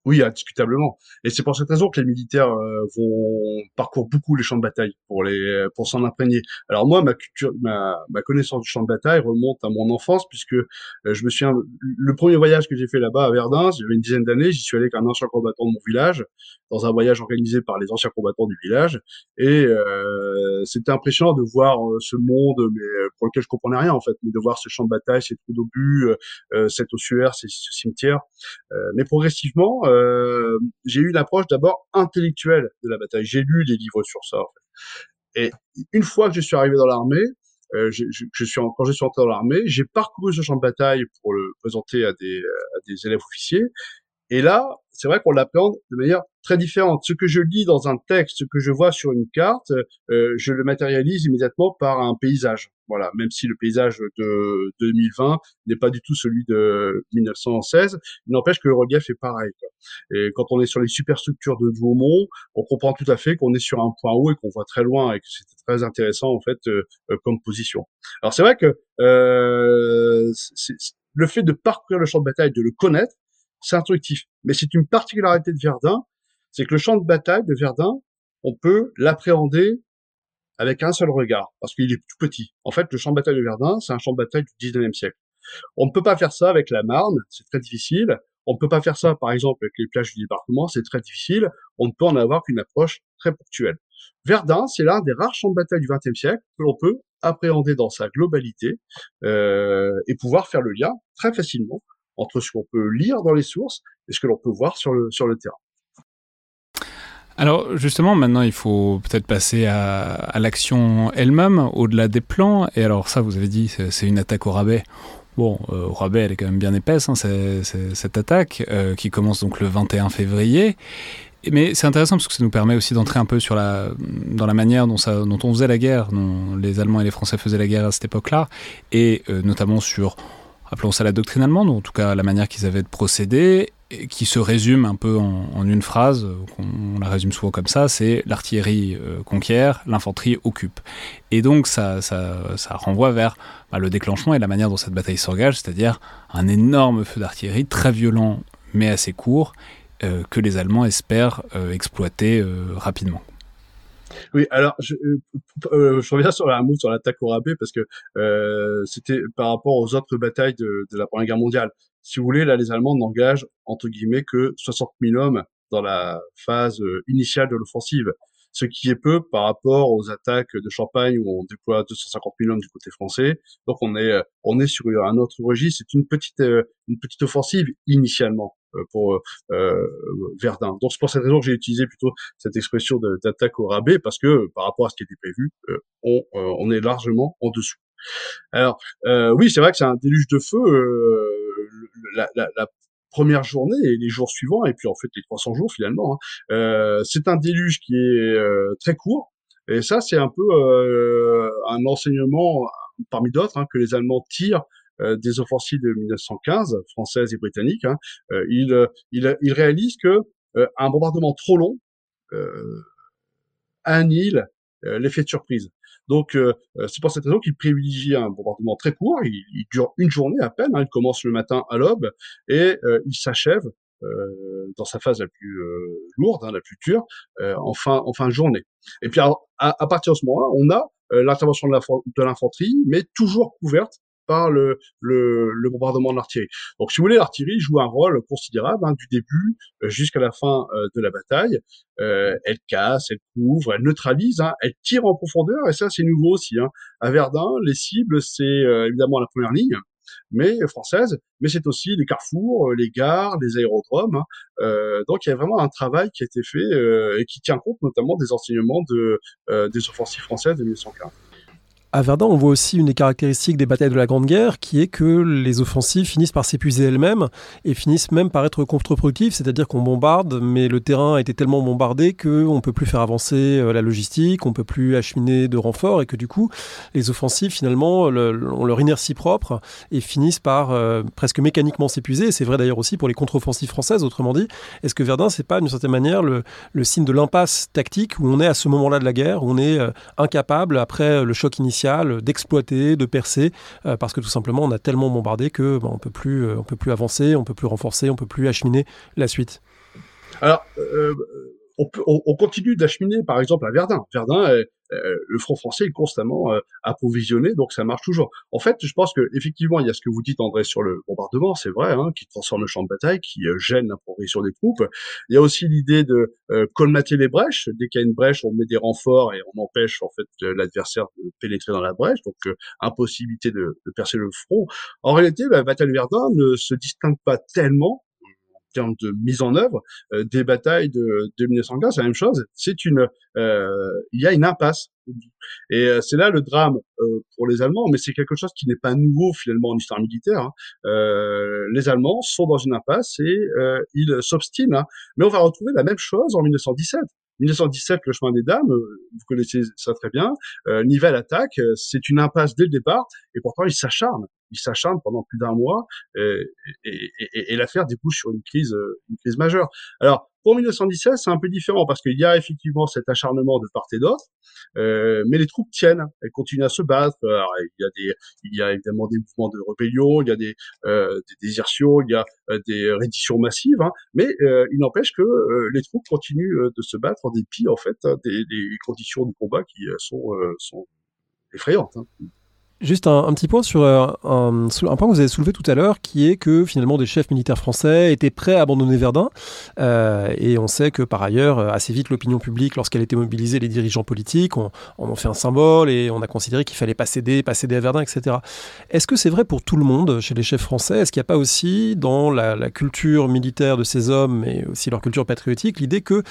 Oui, indiscutablement. Et c'est pour cette raison que les militaires euh, vont parcourir beaucoup les champs de bataille pour les pour s'en imprégner. Alors moi, ma culture, ma, ma connaissance du champ de bataille remonte à mon enfance puisque euh, je me souviens le premier voyage que j'ai fait là-bas à Verdun, j'avais une dizaine d'années, j'y suis allé avec un ancien combattant de mon village dans un voyage organisé par les anciens combattants du village et euh, c'était impressionnant de voir euh, ce monde, mais pour lequel je comprenais rien en fait, mais de voir ce champ de bataille, ces trous d'obus, euh, cet ossuaire, ce cimetière. mais progressivement euh, j'ai eu l'approche d'abord intellectuelle de la bataille. J'ai lu des livres sur ça. En. Et une fois que je suis arrivé dans l'armée, euh, je, suis quand je suis entré dans l'armée, j'ai parcouru ce champ de bataille pour le présenter à des, à des élèves officiers. Et là, c'est vrai qu'on l'appréhende de manière très différente. Ce que je lis dans un texte, ce que je vois sur une carte, euh, je le matérialise immédiatement par un paysage. Voilà, même si le paysage de 2020 n'est pas du tout celui de 1916, il n'empêche que le relief est pareil. Quoi. Et quand on est sur les superstructures de Douaumont, on comprend tout à fait qu'on est sur un point haut et qu'on voit très loin et que c'est très intéressant en fait euh, euh, comme position. Alors c'est vrai que euh, le fait de parcourir le champ de bataille, de le connaître, c'est instructif. Mais c'est une particularité de Verdun, c'est que le champ de bataille de Verdun, on peut l'appréhender avec un seul regard, parce qu'il est tout petit. En fait, le champ de bataille de Verdun, c'est un champ de bataille du 19e siècle. On ne peut pas faire ça avec la Marne, c'est très difficile. On ne peut pas faire ça, par exemple, avec les plages du département, c'est très difficile. On ne peut en avoir qu'une approche très ponctuelle. Verdun, c'est l'un des rares champs de bataille du XXe siècle que l'on peut appréhender dans sa globalité euh, et pouvoir faire le lien très facilement entre ce qu'on peut lire dans les sources et ce que l'on peut voir sur le, sur le terrain. Alors justement, maintenant, il faut peut-être passer à, l'action elle-même, au-delà des plans. Et alors ça, vous avez dit, c'est une attaque au rabais. Bon, euh, au rabais, elle est quand même bien épaisse, hein, cette attaque, euh, qui commence donc le 21 février. Mais c'est intéressant parce que ça nous permet aussi d'entrer un peu sur la, dans la manière dont, on faisait la guerre, dont les Allemands et les Français faisaient la guerre à cette époque-là, et euh, notamment sur appelons ça la doctrine allemande, en tout cas la manière qu'ils avaient de procéder, qui se résume un peu en, une phrase, on la résume souvent comme ça, c'est l'artillerie euh, conquiert, l'infanterie occupe. Et donc ça, ça, ça renvoie vers bah, le déclenchement et la manière dont cette bataille s'engage, c'est-à-dire un énorme feu d'artillerie, très violent mais assez court, euh, que les Allemands espèrent euh, exploiter rapidement. Oui, alors je, euh, je reviens sur un mot sur l'attaque au rabais parce que euh, c'était par rapport aux autres batailles de, de, la Première Guerre mondiale. Si vous voulez, là, les Allemands n'engagent entre guillemets que 60 000 hommes dans la phase initiale de l'offensive ce qui est peu par rapport aux attaques de Champagne où on déploie 250 000 hommes du côté français. Donc on est euh, on est sur un autre registre. C'est une petite euh, une petite offensive initialement euh, pour euh, Verdun. Donc c'est pour cette raison que j'ai utilisé plutôt cette expression d'attaque au rabais parce que par rapport à ce qui était prévu, on on est largement en dessous. Alors oui, c'est vrai que c'est un déluge de feu. La, la, la, première journée et les jours suivants, et puis en fait les 300 jours finalement. Hein. Euh, c'est un déluge qui est euh, très court, et ça c'est un peu euh, un enseignement parmi d'autres hein, que les Allemands tirent des offensives de 1915, françaises et britanniques. Hein. ils, ils, ils, réalisent que un bombardement trop long annihile l'effet de surprise. Donc, euh, euh, c'est pour cette raison qu'il privilégie un bombardement très court. Il, dure une journée à peine. Hein. il commence le matin à l'aube et euh, il s'achève dans sa phase la plus lourde, hein, la plus dure, en fin en fin de journée. Et puis à, à partir de ce moment-là, on a l'intervention de l'infanterie, mais toujours couverte par le, le, le bombardement de l'artillerie. Donc, si vous voulez, l'artillerie joue un rôle considérable hein, du début euh, jusqu'à la fin euh, de la bataille. Euh, elle casse, elle couvre, elle neutralise, hein, elle tire en profondeur, et ça, c'est nouveau aussi. Hein. À Verdun, les cibles, c'est évidemment la première ligne, mais française, mais c'est aussi les carrefours, les gares, les aérodromes. Hein. Euh, donc il y a vraiment un travail qui a été fait euh, et qui tient compte notamment des enseignements de, euh, des offensives françaises de 1915. À Verdun, on voit aussi une des caractéristiques des batailles de la Grande Guerre, qui est que les offensives finissent par s'épuiser elles-mêmes et finissent même par être contre-productives, c'est-à-dire qu'on bombarde, mais le terrain a été tellement bombardé qu'on ne peut plus faire avancer euh, la logistique, on ne peut plus acheminer de renforts et que du coup, les offensives, finalement, ont leur inertie propre et finissent par euh, presque mécaniquement s'épuiser. C'est vrai d'ailleurs aussi pour les contre-offensives françaises, autrement dit. Est-ce que Verdun, c'est pas d'une certaine manière le, signe de l'impasse tactique où on est à ce moment-là de la guerre, où on est euh, incapable, après le choc initial, d'exploiter, de percer, euh, parce que tout simplement on a tellement bombardé que bah, on peut plus, euh, on peut plus avancer, on peut plus renforcer, on peut plus acheminer la suite. Alors, euh, on, continue d'acheminer, par exemple, à Verdun. Verdun, euh, le front français est constamment euh, approvisionné, donc ça marche toujours. En fait, je pense que effectivement, il y a ce que vous dites, André, sur le bombardement, c'est vrai, hein, qui transforme le champ de bataille, qui euh, gêne la progression des troupes. Il y a aussi l'idée de colmater les brèches. Dès qu'il y a une brèche, on met des renforts et on empêche en fait l'adversaire de pénétrer dans la brèche, donc impossibilité de, de, percer le front. En réalité, la bataille de Verdun ne se distingue pas tellement termes de mise en œuvre euh, des batailles de, de 1915, c'est la même chose. C'est une, euh, il y a une impasse. Et euh, c'est là le drame pour les Allemands, mais c'est quelque chose qui n'est pas nouveau finalement en histoire militaire. Hein. les Allemands sont dans une impasse et ils s'obstinent. Hein. Mais on va retrouver la même chose en 1917. 1917, le chemin des dames, vous connaissez ça très bien. Euh, Nivelle attaque, c'est une impasse dès le départ, et pourtant il s'acharne il s'acharne pendant plus d'un mois et, et, et, et l'affaire débouche sur une crise, euh, une crise majeure. Alors pour 1917, c'est un peu différent parce qu'il y a effectivement cet acharnement de part et d'autre, euh, mais les troupes tiennent, elles continuent à se battre. Alors, il y a des, il y a évidemment des mouvements de rébellion, il y a des, euh, des désertions, il y a euh, des redditions massives, hein, mais euh, il n'empêche que euh, les troupes continuent de se battre en dépit en fait des, des, conditions du combat qui sont, sont effrayantes. Hein. Juste un, petit point sur euh, un, point que vous avez soulevé tout à l'heure, qui est que finalement des chefs militaires français étaient prêts à abandonner Verdun. Euh, et on sait que par ailleurs, euh, assez vite, l'opinion publique, lorsqu'elle était mobilisée, les dirigeants politiques, on, en ont fait un symbole et on a considéré qu'il fallait pas céder, pas céder à Verdun, etc. Est-ce que c'est vrai pour tout le monde chez les chefs français? Est-ce qu'il n'y a pas aussi dans la, culture militaire de ces hommes, mais aussi leur culture patriotique, l'idée que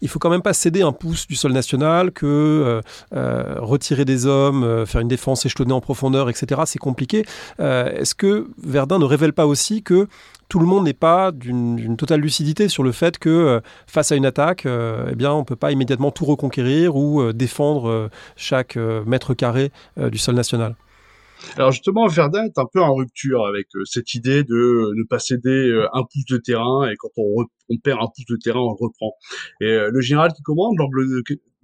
il faut quand même pas céder un pouce du sol national, que retirer des hommes, faire une défense échelonnée en profondeur, profondeur, etc., c'est compliqué. Euh, est-ce que Verdun ne révèle pas aussi que tout le monde n'est pas d'une totale lucidité sur le fait que euh, face à une attaque, euh, eh bien, on ne peut pas immédiatement tout reconquérir ou défendre chaque mètre carré du sol national? Alors justement, Verdun est un peu en rupture avec cette idée de ne pas céder un pouce de terrain et quand on, perd un pouce de terrain, on le reprend. Et le général qui commande,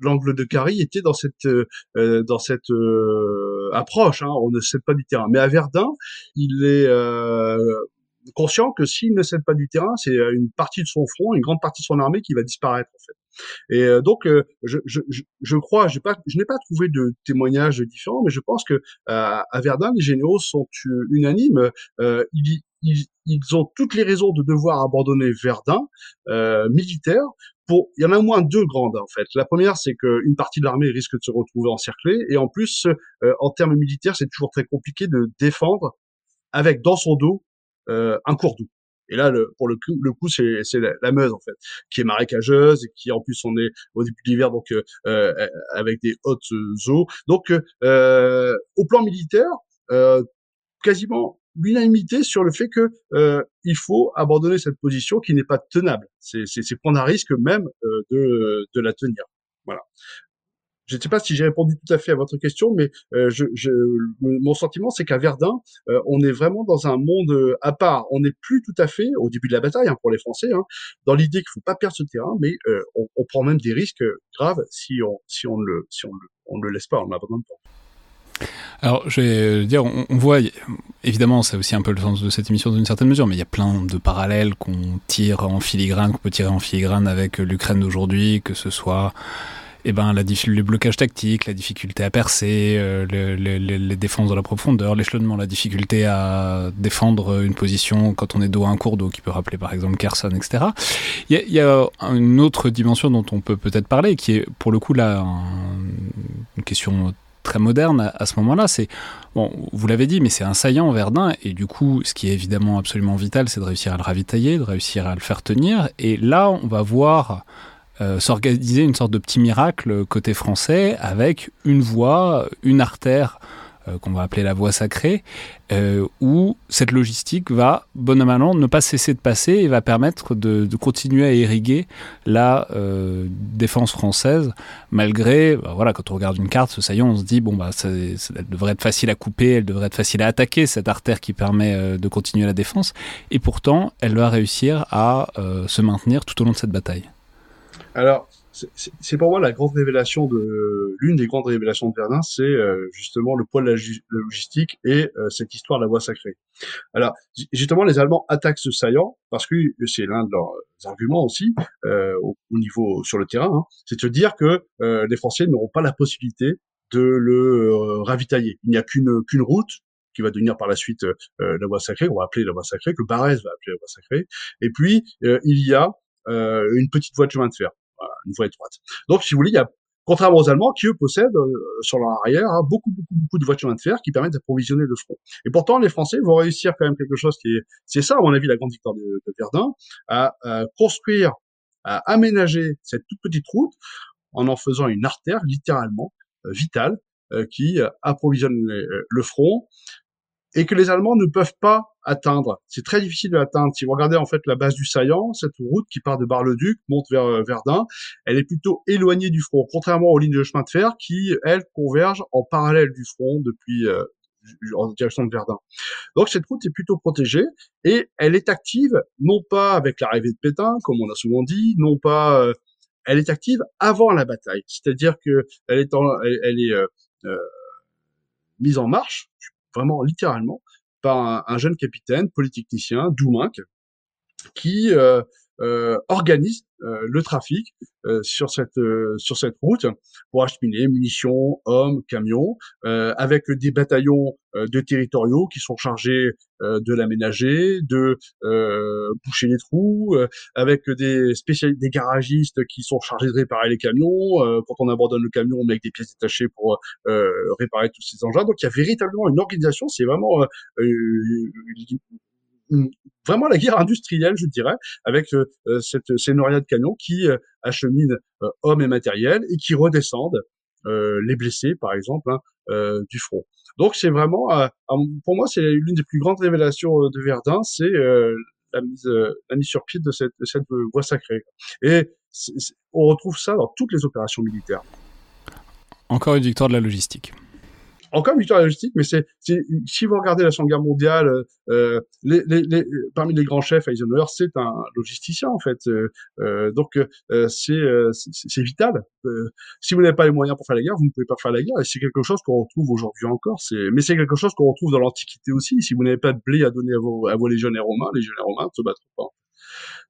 l'angle de, Carrie était dans cette euh, dans cette euh, approche. Hein, on ne sait pas du terrain. Mais à Verdun, il est euh, conscient que s'il ne cède pas du terrain, c'est une partie de son front, une grande partie de son armée qui va disparaître en fait. Et euh, donc, euh, je, je, je, crois, je n'ai pas trouvé de témoignages différents, mais je pense que à Verdun, les généraux sont unanimes. ils, ils, ils, ont toutes les raisons de devoir abandonner Verdun militaire. Pour, il y en a au moins deux grandes en fait. La première, c'est qu'une partie de l'armée risque de se retrouver encerclée, et en plus, en termes militaires, c'est toujours très compliqué de défendre avec dans son dos euh, un cours d'eau. Et là, le, pour le coup, le coup, c'est, c'est la, Meuse en fait, qui est marécageuse et qui en plus on est au début de l'hiver, donc euh, euh avec des hautes eaux. Donc, euh, au plan militaire, euh, quasiment l'unanimité sur le fait que euh, il faut abandonner cette position qui n'est pas tenable. C'est, prendre un risque même de, de la tenir. Voilà je ne sais pas si j'ai répondu tout à fait à votre question, mais euh, mon sentiment, c'est qu'à Verdun, euh, on est vraiment dans un monde euh, à part. On n'est plus tout à fait, au début de la bataille, hein, pour les Français, hein, dans l'idée qu'il faut pas perdre ce terrain, mais on, prend même des risques graves si on, si on, ne le laisse pas, on l'abandonne pas. Alors, je vais dire, on, voit, évidemment, c'est aussi un peu le sens de cette émission d'une certaine mesure, mais il y a plein de parallèles qu'on tire en filigrane, qu'on peut tirer en filigrane avec l'Ukraine d'aujourd'hui, que ce soit eh ben, la, le blocage tactique, la difficulté à percer, euh, les défenses de la profondeur, l'échelonnement, la difficulté à défendre une position quand on est dos à un cours d'eau, qui peut rappeler par exemple Kherson, etc. Il y, a, il y a une autre dimension dont on peut peut-être parler, qui est pour le coup là une question très moderne à, ce moment-là. C'est vous l'avez dit, mais c'est un saillant Verdun, et du coup, ce qui est évidemment absolument vital, c'est de réussir à le ravitailler, de réussir à le faire tenir. Et là, on va voir euh, s'organiser une sorte de petit miracle côté français avec une voie, une artère euh, qu'on va appeler la voie sacrée, euh, où cette logistique va, bon à ne pas cesser de passer et va permettre de, continuer à irriguer la défense française, malgré, bah, voilà, quand on regarde une carte, ce saillant, on se dit, bon, bah, ça, elle devrait être facile à couper, elle devrait être facile à attaquer, cette artère qui permet de continuer la défense, et pourtant, elle va réussir à se maintenir tout au long de cette bataille. Alors, c'est pour moi la grande révélation de l'une des grandes révélations de Verdun, c'est euh, justement le poids de la, logistique et euh, cette histoire de la voie sacrée. Alors justement, les Allemands attaquent ce saillant parce que c'est l'un de leurs arguments aussi euh, au, niveau sur le terrain, hein, c'est de se dire que les Français n'auront pas la possibilité de le ravitailler. Il n'y a qu'une qu'une route qui va devenir par la suite la voie sacrée, on va appeler la voie sacrée, que Barès va appeler la voie sacrée. Et puis il y a une petite voie de chemin de fer une voie étroite. Donc, si vous voulez, il y a contrairement aux Allemands qui eux possèdent euh, sur leur arrière hein, beaucoup beaucoup beaucoup de voitures de fer qui permettent d'approvisionner le front. Et pourtant, les Français vont réussir quand même quelque chose qui est, c'est ça à mon avis la grande victoire de, Verdun, à, construire, à aménager cette toute petite route en en faisant une artère littéralement euh, vitale euh, qui approvisionne le front et que les Allemands ne peuvent pas atteindre. C'est très difficile de l'atteindre. Si vous regardez en fait la base du saillant, cette route qui part de Bar-le-Duc monte vers euh, Verdun, elle est plutôt éloignée du front, contrairement aux lignes de chemin de fer qui, elles, convergent en parallèle du front depuis euh, en direction de Verdun. Donc cette route est plutôt protégée et elle est active non pas avec l'arrivée de Pétain, comme on a souvent dit, non pas, euh, elle est active avant la bataille. C'est-à-dire que elle est, elle, est mise en marche vraiment littéralement, par un, jeune capitaine polytechnicien, Douminc, qui euh, organise euh, le trafic euh, sur cette sur cette route pour acheminer munitions, hommes, camions, avec des bataillons de territoriaux qui sont chargés de l'aménager, de boucher les trous, avec des spécialistes, des garagistes qui sont chargés de réparer les camions. quand on abandonne le camion, on met avec des pièces détachées pour réparer tous ces engins. Donc il y a véritablement une organisation. C'est vraiment vraiment la guerre industrielle, je dirais, avec euh, euh, cette, ces de camions qui euh, acheminent hommes et matériel et qui redescendent les blessés, par exemple, hein, du front. Donc c'est vraiment, pour moi, c'est l'une des plus grandes révélations de Verdun, c'est la mise, la mise sur pied de cette, de cette voie sacrée. Et on retrouve ça dans toutes les opérations militaires. Encore une victoire de la logistique. Encore une victoire logistique, mais c'est si vous regardez la Seconde Guerre mondiale, euh, euh les, les, les, parmi les grands chefs, Eisenhower, c'est un logisticien en fait. Euh, euh donc euh, c'est c'est vital. si vous n'avez pas les moyens pour faire la guerre, vous ne pouvez pas faire la guerre. Et c'est quelque chose qu'on retrouve aujourd'hui encore. Mais c'est quelque chose qu'on retrouve dans l'Antiquité aussi. Si vous n'avez pas de blé à donner à vos, à vos légionnaires romains, les légionnaires romains ne se battront pas.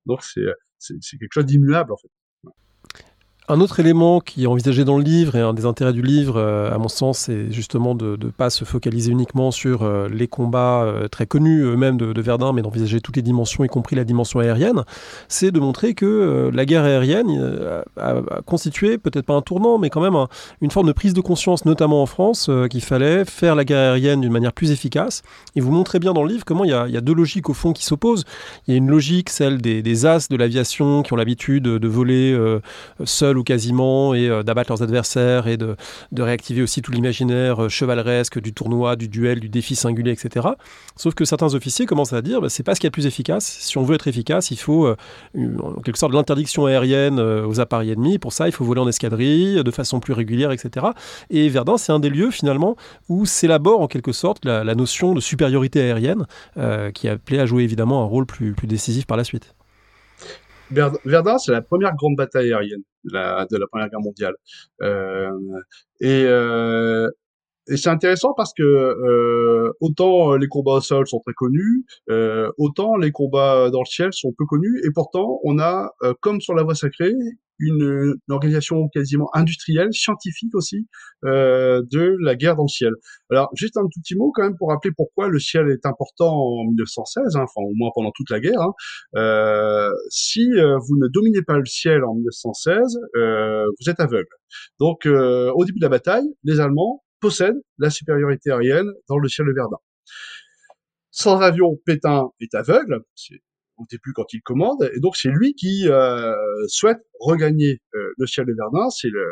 Donc c'est quelque chose d'immuable en fait. Un autre élément qui est envisagé dans le livre et un des intérêts du livre, euh, à mon sens, c'est justement de ne pas se focaliser uniquement sur euh, les combats euh, très connus eux-mêmes de, Verdun, mais d'envisager toutes les dimensions, y compris la dimension aérienne. C'est de montrer que la guerre aérienne a, constitué peut-être pas un tournant, mais quand même une forme de prise de conscience, notamment en France, qu'il fallait faire la guerre aérienne d'une manière plus efficace. Et vous montrez bien dans le livre comment il y a, deux logiques au fond qui s'opposent. Il y a une logique, celle des, des as de l'aviation qui ont l'habitude de voler seuls quasiment et euh, d'abattre leurs adversaires et de, réactiver aussi tout l'imaginaire euh, chevaleresque du tournoi, du duel, du défi singulier, etc. Sauf que certains officiers commencent à dire bah, c'est pas ce qui est le plus efficace. Si on veut être efficace, il faut euh, en quelque sorte l'interdiction aérienne aux appareils ennemis. Pour ça, il faut voler en escadrille de façon plus régulière, etc. Et Verdun, c'est un des lieux finalement où s'élabore en quelque sorte la, notion de supériorité aérienne qui a appelé à jouer évidemment un rôle plus, plus décisif par la suite. Verdun, c'est la première grande bataille aérienne de la, Première Guerre mondiale. Euh, et, euh, et c'est intéressant parce que euh, autant les combats au sol sont très connus, euh, autant les combats dans le ciel sont peu connus, et pourtant on a, euh, comme sur la voie sacrée, une, organisation quasiment industrielle, scientifique aussi, euh, de la guerre dans le ciel. Alors, juste un tout petit mot quand même pour rappeler pourquoi le ciel est important en 1916, hein, enfin au moins pendant toute la guerre. Hein. Euh, si euh, vous ne dominez pas le ciel en 1916, euh, vous êtes aveugle. Donc, euh, au début de la bataille, les Allemands possèdent la supériorité aérienne dans le ciel de Verdun. Sans avion, Pétain est aveugle, au début quand il commande. Et donc c'est lui qui euh, souhaite regagner euh, le ciel de Verdun. C'est le,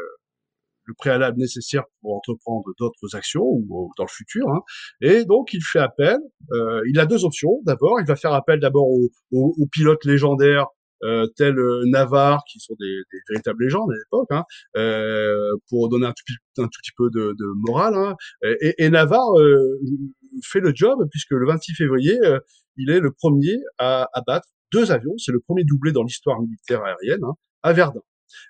le, préalable nécessaire pour entreprendre d'autres actions ou, dans le futur. Hein. Et donc il fait appel. Euh, il a deux options. D'abord, il va faire appel d'abord aux, aux, pilotes légendaires euh, tels Navarre, qui sont des, des véritables légendes à l'époque, hein, euh, pour donner un tout, un tout, petit peu de, de morale. Hein. Et, et Navarre euh, fait le job puisque le 26 février, il est le premier à abattre deux avions. C'est le premier doublé dans l'histoire militaire aérienne hein, à Verdun.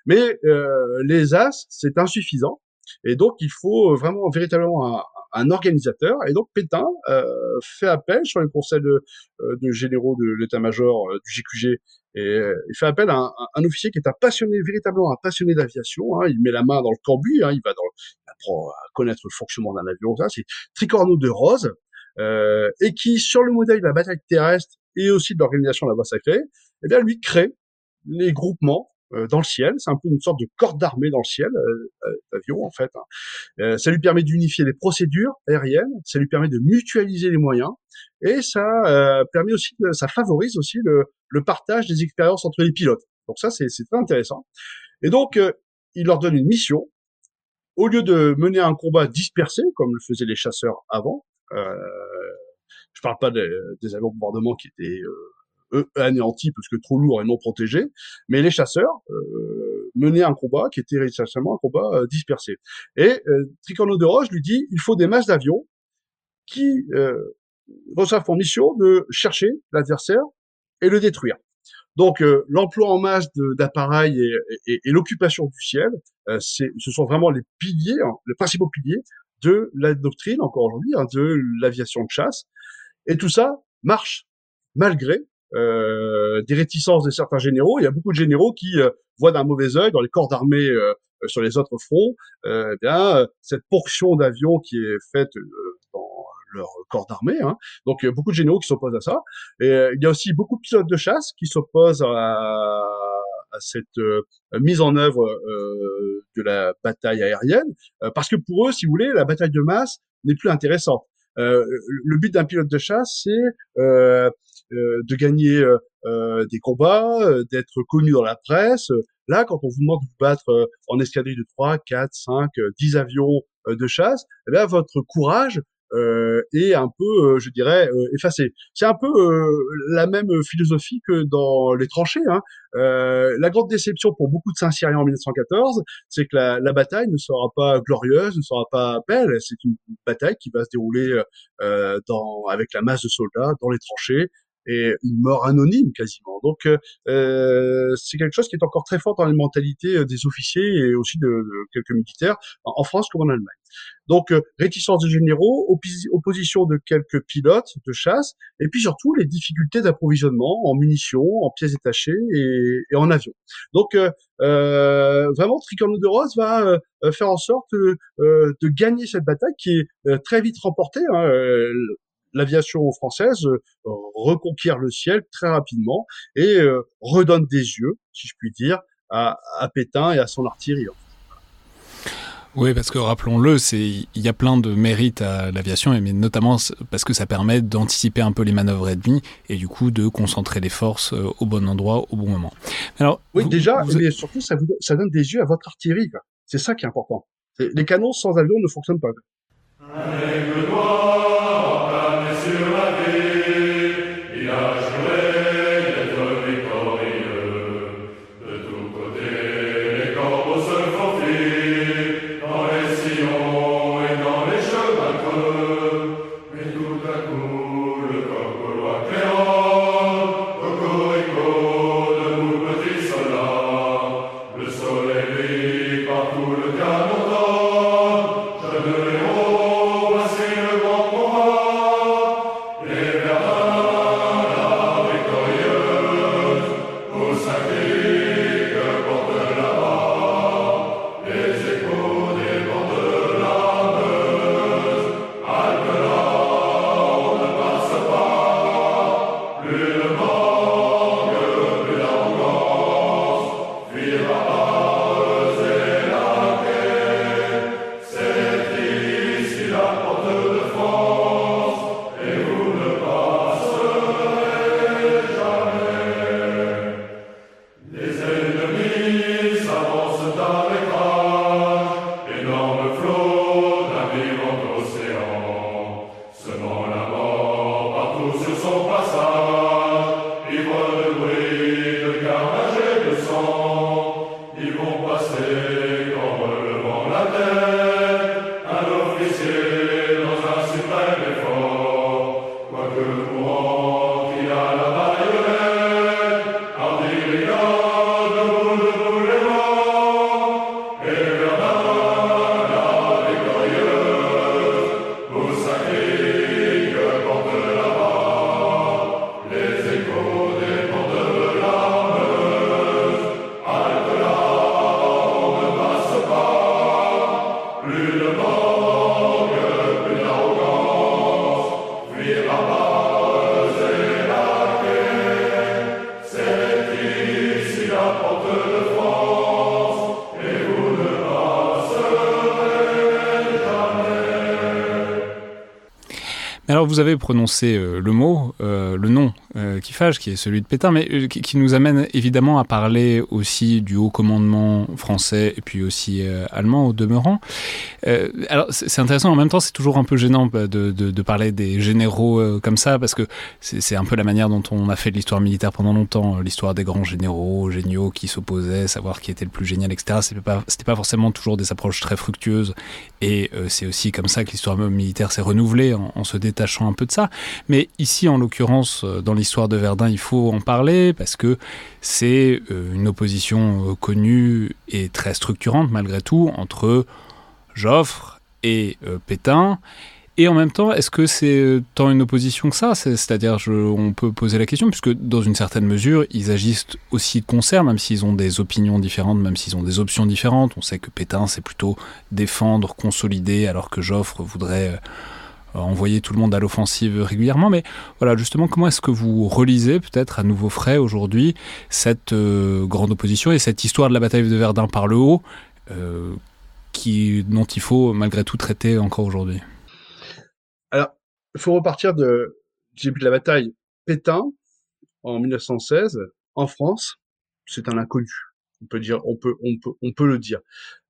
Mais euh, les As, c'est insuffisant. Et donc, il faut vraiment véritablement un, organisateur. Et donc, Pétain euh, fait appel sur le conseil de, euh, généraux de l'état-major du GQG et il fait appel à un, officier qui est un passionné, véritablement un passionné d'aviation. Hein. Il met la main dans le cambouis, hein. il va dans, apprend à connaître le fonctionnement d'un avion. C'est Tricorneau de Rose, euh, et qui, sur le modèle de la bataille terrestre et aussi de l'organisation de la voie sacrée, eh bien, lui crée les groupements euh, dans le ciel. C'est un peu une sorte de corde d'armée dans le ciel, euh, d'avion en fait. Hein. ça lui permet d'unifier les procédures aériennes, ça lui permet de mutualiser les moyens, et ça permet aussi, de, ça favorise aussi le, le, partage des expériences entre les pilotes. Donc ça, c'est très intéressant. Et donc, il leur donne une mission. Au lieu de mener un combat dispersé, comme le faisaient les chasseurs avant, euh, je parle pas des, des avions de bombardement qui étaient euh, anéantis parce que trop lourds et non protégés, mais les chasseurs euh, menaient un combat qui était essentiellement un combat euh, dispersé. Et euh, Tricorno de Roche lui dit il faut des masses d'avions qui euh, reçoivent pour mission de chercher l'adversaire et le détruire. Donc l'emploi en masse d'appareils et, et, et l'occupation du ciel, ce sont vraiment les piliers, hein, les principaux piliers de la doctrine, encore aujourd'hui, hein, de l'aviation de chasse. Et tout ça marche malgré euh, des réticences de certains généraux. Il y a beaucoup de généraux qui euh, voient d'un mauvais œil dans les corps d'armée euh, sur les autres fronts, eh bien cette portion d'avions qui est faite dans leur corps d'armée. Hein. Donc beaucoup de généraux qui s'opposent à ça. Et il y a aussi beaucoup de pilotes de chasse qui s'opposent à à cette euh, mise en œuvre euh, de la bataille aérienne, euh, parce que pour eux, si vous voulez, la bataille de masse n'est plus intéressante. le but d'un pilote de chasse, c'est de gagner des combats, d'être connu dans la presse. Là, quand on vous demande de vous battre en escadrille de 3, 4, 5, 10 avions de chasse, eh bien, votre courage euh, est un peu, je dirais, effacée. C'est un peu la même philosophie que dans les tranchées. Hein. la grande déception pour beaucoup de Saint-Syriens en 1914, c'est que la, la, bataille ne sera pas glorieuse, ne sera pas belle. C'est une bataille qui va se dérouler dans, avec la masse de soldats dans les tranchées et une mort anonyme quasiment. Donc euh, euh, c'est quelque chose qui est encore très fort dans les mentalités euh, des officiers et aussi de, quelques militaires en France comme en Allemagne. Donc réticence des généraux, opposition de quelques pilotes de chasse, et puis surtout les difficultés d'approvisionnement en munitions, en pièces détachées et, et en avions. Donc euh, vraiment, Tricorne de Rose va faire en sorte de gagner cette bataille qui est très vite remportée. Hein, l'aviation française euh, reconquiert le ciel très rapidement et euh, redonne des yeux, si je puis dire, à, à Pétain et à son artillerie. Oui, parce que rappelons-le, c'est il y a plein de mérites à l'aviation, mais notamment parce que ça permet d'anticiper un peu les manœuvres ennemies et du coup de concentrer les forces euh, au bon endroit au bon moment. Alors, oui, déjà, mais surtout ça, vous, ça donne des yeux à votre artillerie. C'est ça qui est important. Les canons sans avion ne fonctionnent pas. Alors vous avez prononcé euh, le mot, euh, le nom euh, qui fâche, qui est celui de Pétain, mais qui, nous amène évidemment à parler aussi du haut commandement français et puis aussi allemand au demeurant. Alors c'est intéressant, en même temps c'est toujours un peu gênant bah, de, de, parler des généraux comme ça, parce que c'est un peu la manière dont on a fait l'histoire militaire pendant longtemps, l'histoire des grands généraux, géniaux qui s'opposaient, savoir qui était le plus génial, etc. C'était pas, pas forcément toujours des approches très fructueuses, et c'est aussi comme ça que l'histoire militaire s'est renouvelée en, se détaillant un peu de ça. Mais ici, en l'occurrence, euh, dans l'histoire de Verdun, il faut en parler parce que c'est euh, une opposition euh, connue et très structurante malgré tout entre Joffre et Pétain. Et en même temps, est-ce que c'est tant une opposition que ça? C'est-à-dire, on peut poser la question, puisque dans une certaine mesure, ils agissent aussi de concert, même s'ils ont des opinions différentes, même s'ils ont des options différentes. On sait que Pétain, c'est plutôt défendre, consolider, alors que Joffre voudrait euh, envoyer tout le monde à l'offensive régulièrement. Mais voilà, justement, comment est-ce que vous relisez peut-être à nouveau frais aujourd'hui cette euh, grande opposition et cette histoire de la bataille de Verdun par le haut, euh, qui, dont il faut malgré tout traiter encore aujourd'hui Alors, il faut repartir de, début de la bataille. Pétain, en 1916, en France, c'est un inconnu. On peut dire, on peut, on peut, on peut le dire.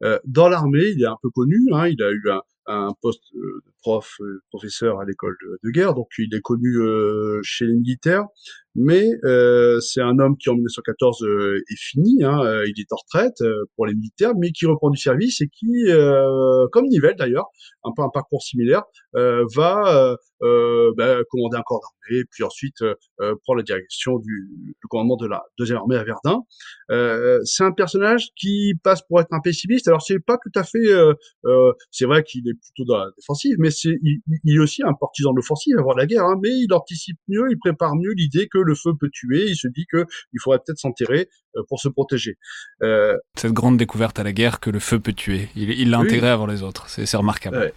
Euh, dans l'armée, il est un peu connu. Hein, il a eu un, poste de prof, professeur à l'école de, guerre, donc il est connu chez les militaires, mais c'est un homme qui en 1914 est fini, hein, il est en retraite pour les militaires, mais qui reprend du service et qui, comme Nivelle d'ailleurs, un peu un parcours similaire, va euh, bah, commander un corps d'armée, puis ensuite euh, euh, prend la direction du, du, commandement de la deuxième armée à Verdun. Euh, c'est un personnage qui passe pour être un pessimiste. Alors c'est pas tout à fait, c'est vrai qu'il est plutôt dans la défensive, mais c'est il, il, est aussi un partisan de l'offensive avant la guerre. Hein, mais il anticipe mieux, il prépare mieux l'idée que le feu peut tuer. Il se dit que il faudrait peut-être s'enterrer pour se protéger. Cette grande découverte à la guerre que le feu peut tuer, il l'a intégré avant les autres. C'est remarquable.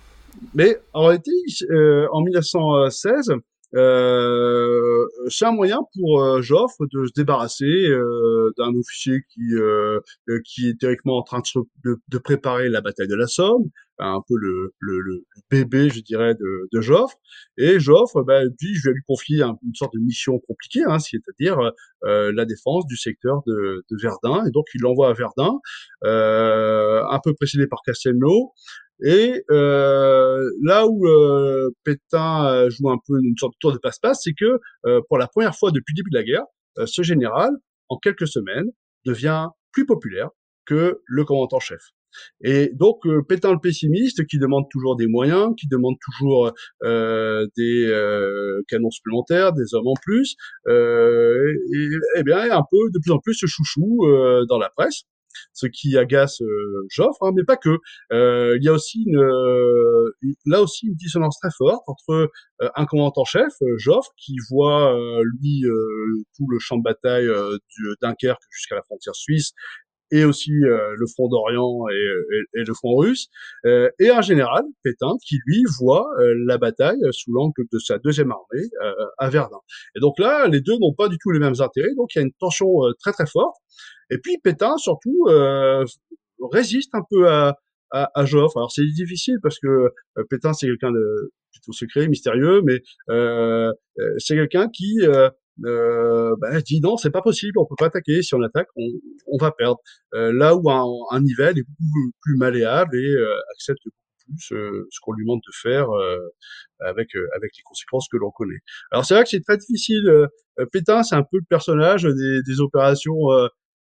Mais en réalité, euh, en 1916, euh, c'est un moyen pour euh, Joffre de se débarrasser euh, d'un officier qui euh, qui est théoriquement en train de, de, préparer la bataille de la Somme, un peu le, le, le bébé, je dirais, de, de Joffre. Et Joffre, ben, dit, je vais lui confier une sorte de mission compliquée, hein, c'est-à-dire la défense du secteur de, de, Verdun. Et donc, il l'envoie à Verdun, un peu précédé par Castelnau. Et euh, là où euh, Pétain euh, joue un peu une sorte de tour de passe-passe, c'est que euh, pour la première fois depuis le début de la guerre, euh, ce général, en quelques semaines, devient plus populaire que le commandant-chef. Et donc Pétain le pessimiste, qui demande toujours des moyens, qui demande toujours des canons supplémentaires, des hommes en plus, et, eh bien un peu de plus en plus ce chouchou dans la presse ce qui agace euh, Joffre, hein, mais pas que. Euh, il y a aussi une, euh, là aussi une dissonance très forte entre un commandant-chef, Joffre, qui voit lui tout le champ de bataille du Dunkerque jusqu'à la frontière suisse et aussi le front d'Orient et, et, le front russe, euh, et un général, Pétain, qui lui voit la bataille sous l'angle de sa deuxième armée à Verdun. Et donc là, les deux n'ont pas du tout les mêmes intérêts, donc il y a une tension très très forte. Et puis Pétain, surtout, euh, résiste un peu à, à, à Joffre. Alors c'est difficile parce que euh, Pétain, c'est quelqu'un de plutôt secret, mystérieux, mais euh, euh c'est quelqu'un qui euh, euh, bah, dit non, c'est pas possible, on peut pas attaquer. Si on attaque, on, on va perdre. Euh, là où un, un Nivelle est plus malléable et accepte beaucoup plus ce qu'on lui demande de faire avec avec les conséquences que l'on connaît. Alors c'est vrai que c'est très difficile. Pétain, c'est un peu le personnage des, des opérations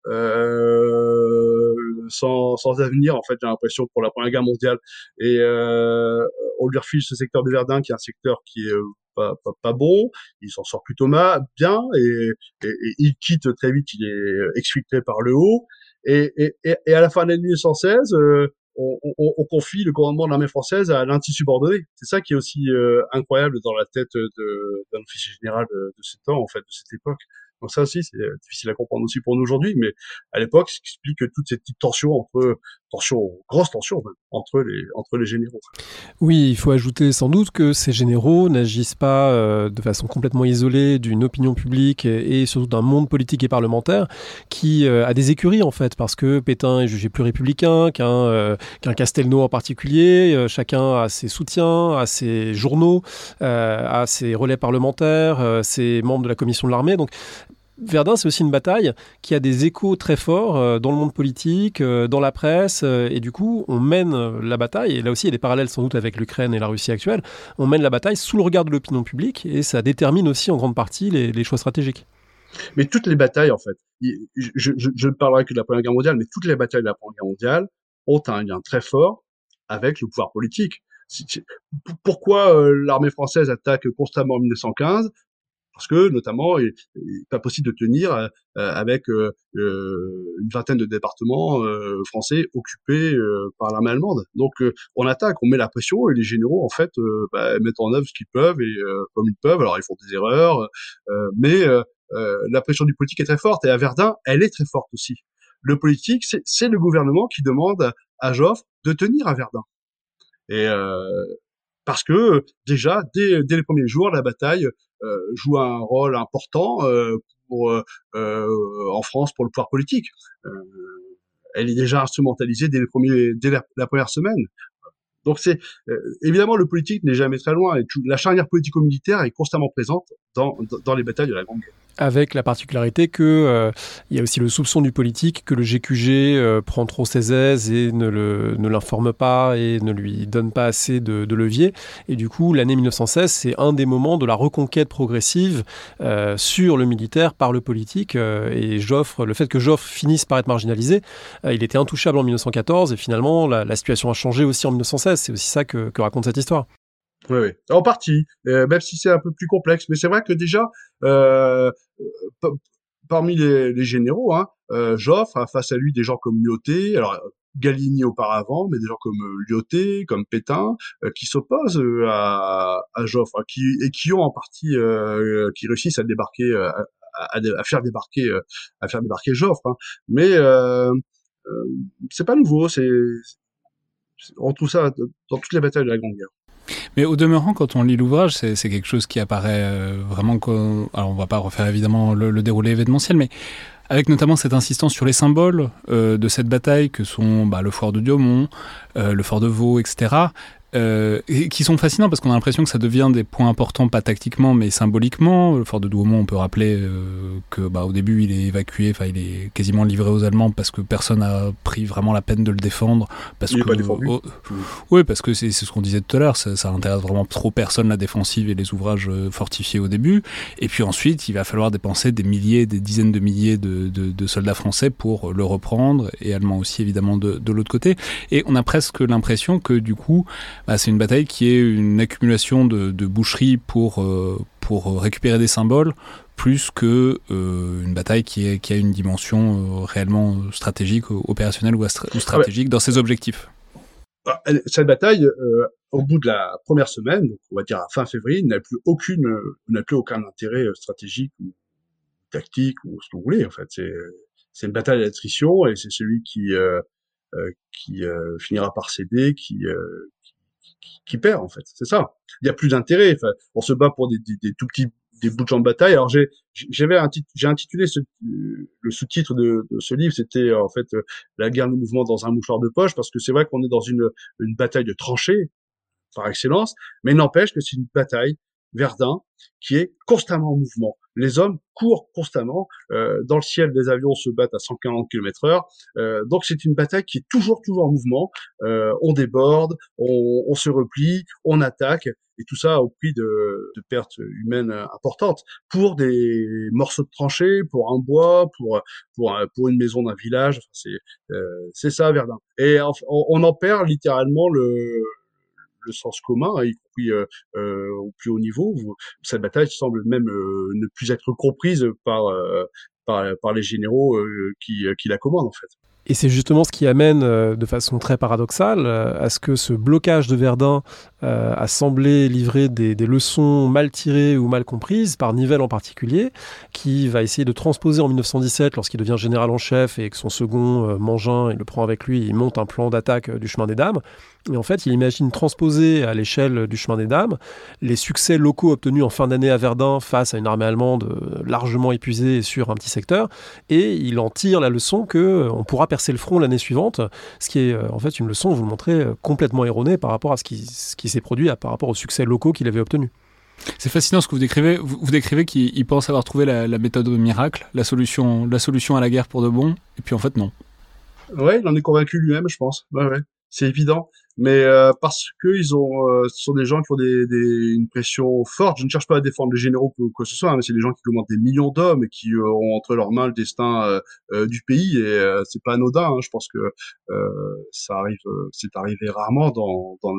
euh, sans, sans avenir en fait j'ai l'impression pour la première guerre mondiale et euh, on lui refile ce secteur de Verdun qui est un secteur qui est euh, pas, pas, pas bon, il s'en sort plutôt mal, bien et, et, il quitte très vite, il est exfiltré par le haut et, et, et à la fin de l'année 1916 euh, on, on, on, confie le commandement de l'armée française à l'anti-subordonné. C'est ça qui est aussi euh, incroyable dans la tête d'un officier général de, de ce temps, en fait, de cette époque. Donc ça aussi, c'est euh, difficile à comprendre aussi pour nous aujourd'hui, mais à l'époque, ce qui explique toute cette petite tension entre tension, grosse tension entre les généraux. Oui, il faut ajouter sans doute que ces généraux n'agissent pas euh, de façon complètement isolée d'une opinion publique et, surtout d'un monde politique et parlementaire qui euh, a des écuries en fait, parce que Pétain est jugé plus républicain qu'un euh, qu'un Castelnau en particulier. Euh, chacun a ses soutiens, a ses journaux, a ses relais parlementaires, ses membres de la commission de l'armée. Donc Verdun, c'est aussi une bataille qui a des échos très forts euh, dans le monde politique, euh, dans la presse, euh, et du coup, on mène la bataille, et là aussi, il y a des parallèles sans doute avec l'Ukraine et la Russie actuelle, on mène la bataille sous le regard de l'opinion publique, et ça détermine aussi en grande partie les, choix stratégiques. Mais toutes les batailles, en fait, je, ne parlerai que de la Première Guerre mondiale, mais toutes les batailles de la Première Guerre mondiale ont un lien très fort avec le pouvoir politique. Pourquoi l'armée française attaque constamment en 1915 parce que notamment il n'est pas possible de tenir euh, avec euh, euh, une vingtaine de départements français occupés par l'armée allemande. Donc on attaque, on met la pression et les généraux en fait bah, mettent en œuvre ce qu'ils peuvent et comme ils peuvent. Alors ils font des erreurs, mais la pression du politique est très forte et à Verdun elle est très forte aussi. Le politique c'est le gouvernement qui demande à Joffre de tenir à Verdun. Et parce que déjà dès, dès les premiers jours la bataille euh, joue un rôle important euh, pour euh, en France pour le pouvoir politique. elle est déjà instrumentalisée dès les premiers dès la, première semaine Donc c'est évidemment le politique n'est jamais très loin et la charnière politico-militaire est constamment présente dans, dans les batailles de la Grande Guerre avec la particularité que euh, il y a aussi le soupçon du politique que le GQG euh, prend trop ses aises et ne, le, ne l'informe pas et ne lui donne pas assez de, levier. Et du coup, l'année 1916, c'est un des moments de la reconquête progressive euh, sur le militaire par le politique. et Joffre, le fait que Joffre finisse par être marginalisé, il était intouchable en 1914 et finalement, la, situation a changé aussi en 1916. C'est aussi ça que, raconte cette histoire. Oui, oui. En partie, euh, même si c'est un peu plus complexe. Mais c'est vrai que déjà, euh, parmi les, généraux, hein, euh, Joffre a face à lui des gens comme Lyoté, alors Galigny auparavant, mais des gens comme Lyoté, comme Pétain, qui s'opposent à, Joffre, hein, qui, et qui ont en partie, qui réussissent à débarquer, à, faire débarquer, à faire débarquer Joffre. Hein. Mais c'est pas nouveau, c'est on trouve ça dans toutes les batailles de la Grande Guerre. Mais au demeurant, quand on lit l'ouvrage, c'est quelque chose qui apparaît euh, vraiment. Alors, on va pas refaire évidemment le, déroulé événementiel, mais avec notamment cette insistance sur les symboles euh, de cette bataille que sont bah, le fort de Diomont, euh, le fort de Vaux, etc. Euh, qui sont fascinants parce qu'on a l'impression que ça devient des points importants, pas tactiquement, mais symboliquement. Le fort de Douaumont, on peut rappeler euh, que bah, au début, il est évacué, enfin, il est quasiment livré aux Allemands parce que personne n'a pris vraiment la peine de le défendre. Parce il que, pas oh, oui, parce que c'est ce qu'on disait tout à l'heure, ça, ça, intéresse vraiment trop personne la défensive et les ouvrages euh, fortifiés au début. Et puis ensuite, il va falloir dépenser des milliers, des dizaines de milliers de, de, de soldats français pour le reprendre, et allemands aussi évidemment de, de l'autre côté. Et on a presque l'impression que du coup, bah, c'est une bataille qui est une accumulation de, de boucheries pour, euh, pour récupérer des symboles, plus que euh, une bataille qui, est, qui, a une dimension euh, réellement stratégique, opérationnelle ou, stratégique dans ses objectifs. Ah, cette bataille, au bout de la première semaine, donc on va dire à fin février, n'a plus aucune, n'a plus aucun intérêt stratégique ou tactique ou ce que vous voulez. En fait, c'est c'est une bataille d'attrition et c'est celui qui qui finira par céder, qui qui perd en fait. C'est ça. Il y a plus d'intérêt. On se bat pour des, des, tout petits des bouts de champ de bataille. Alors j'ai j'avais j'ai intitulé le sous-titre de, ce livre, c'était en fait la guerre de mouvement dans un mouchoir de poche, parce que c'est vrai qu'on est dans une une bataille de tranchées par excellence, mais n'empêche que c'est une bataille Verdun qui est constamment en mouvement. Les hommes courent constamment. Euh, dans le ciel, des avions se battent à 140 km/h. Euh, donc c'est une bataille qui est toujours, toujours en mouvement. Euh, on déborde, on, on, se replie, on attaque, et tout ça au prix de, de, pertes humaines importantes pour des morceaux de tranchées, pour un bois, pour pour, pour une maison d'un village. Enfin, c'est euh, c'est ça Verdun. Et on, on en perd littéralement le le sens commun, hein, y compris euh, euh, au plus haut niveau. Cette bataille semble même euh, ne plus être comprise par, par, les généraux qui, qui la commandent en fait. Et c'est justement ce qui amène de façon très paradoxale à ce que ce blocage de Verdun a semblé livrer des, des, leçons mal tirées ou mal comprises, par Nivelle en particulier, qui va essayer de transposer en 1917, lorsqu'il devient général en chef et que son second, Mangin, il le prend avec lui, il monte un plan d'attaque du chemin des dames. Et en fait, il imagine transposer à l'échelle du chemin des dames les succès locaux obtenus en fin d'année à Verdun face à une armée allemande euh, largement épuisée sur un petit secteur, et il en tire la leçon que euh, on pourra percer le front l'année suivante, ce qui est euh, en fait une leçon, vous le montrez, complètement erronée par rapport à ce qui, ce qui s'est produit, par rapport aux succès locaux qu'il avait obtenus. C'est fascinant ce que vous décrivez. Vous, décrivez qu'il pense avoir trouvé la, méthode miracle, la solution, la solution à la guerre pour de bon, et puis en fait non. Ouais, il en est convaincu lui-même, je pense. Ouais, ouais c'est évident. Mais euh, parce que ils ont, euh, ce sont des gens qui ont des, des, une pression forte. Je ne cherche pas à défendre les généraux ou quoi que ce soit, hein, mais c'est des gens qui commandent des millions d'hommes et qui euh, ont entre leurs mains le destin du pays. Et c'est pas anodin. Hein. Je pense que ça arrive, c'est arrivé rarement dans, dans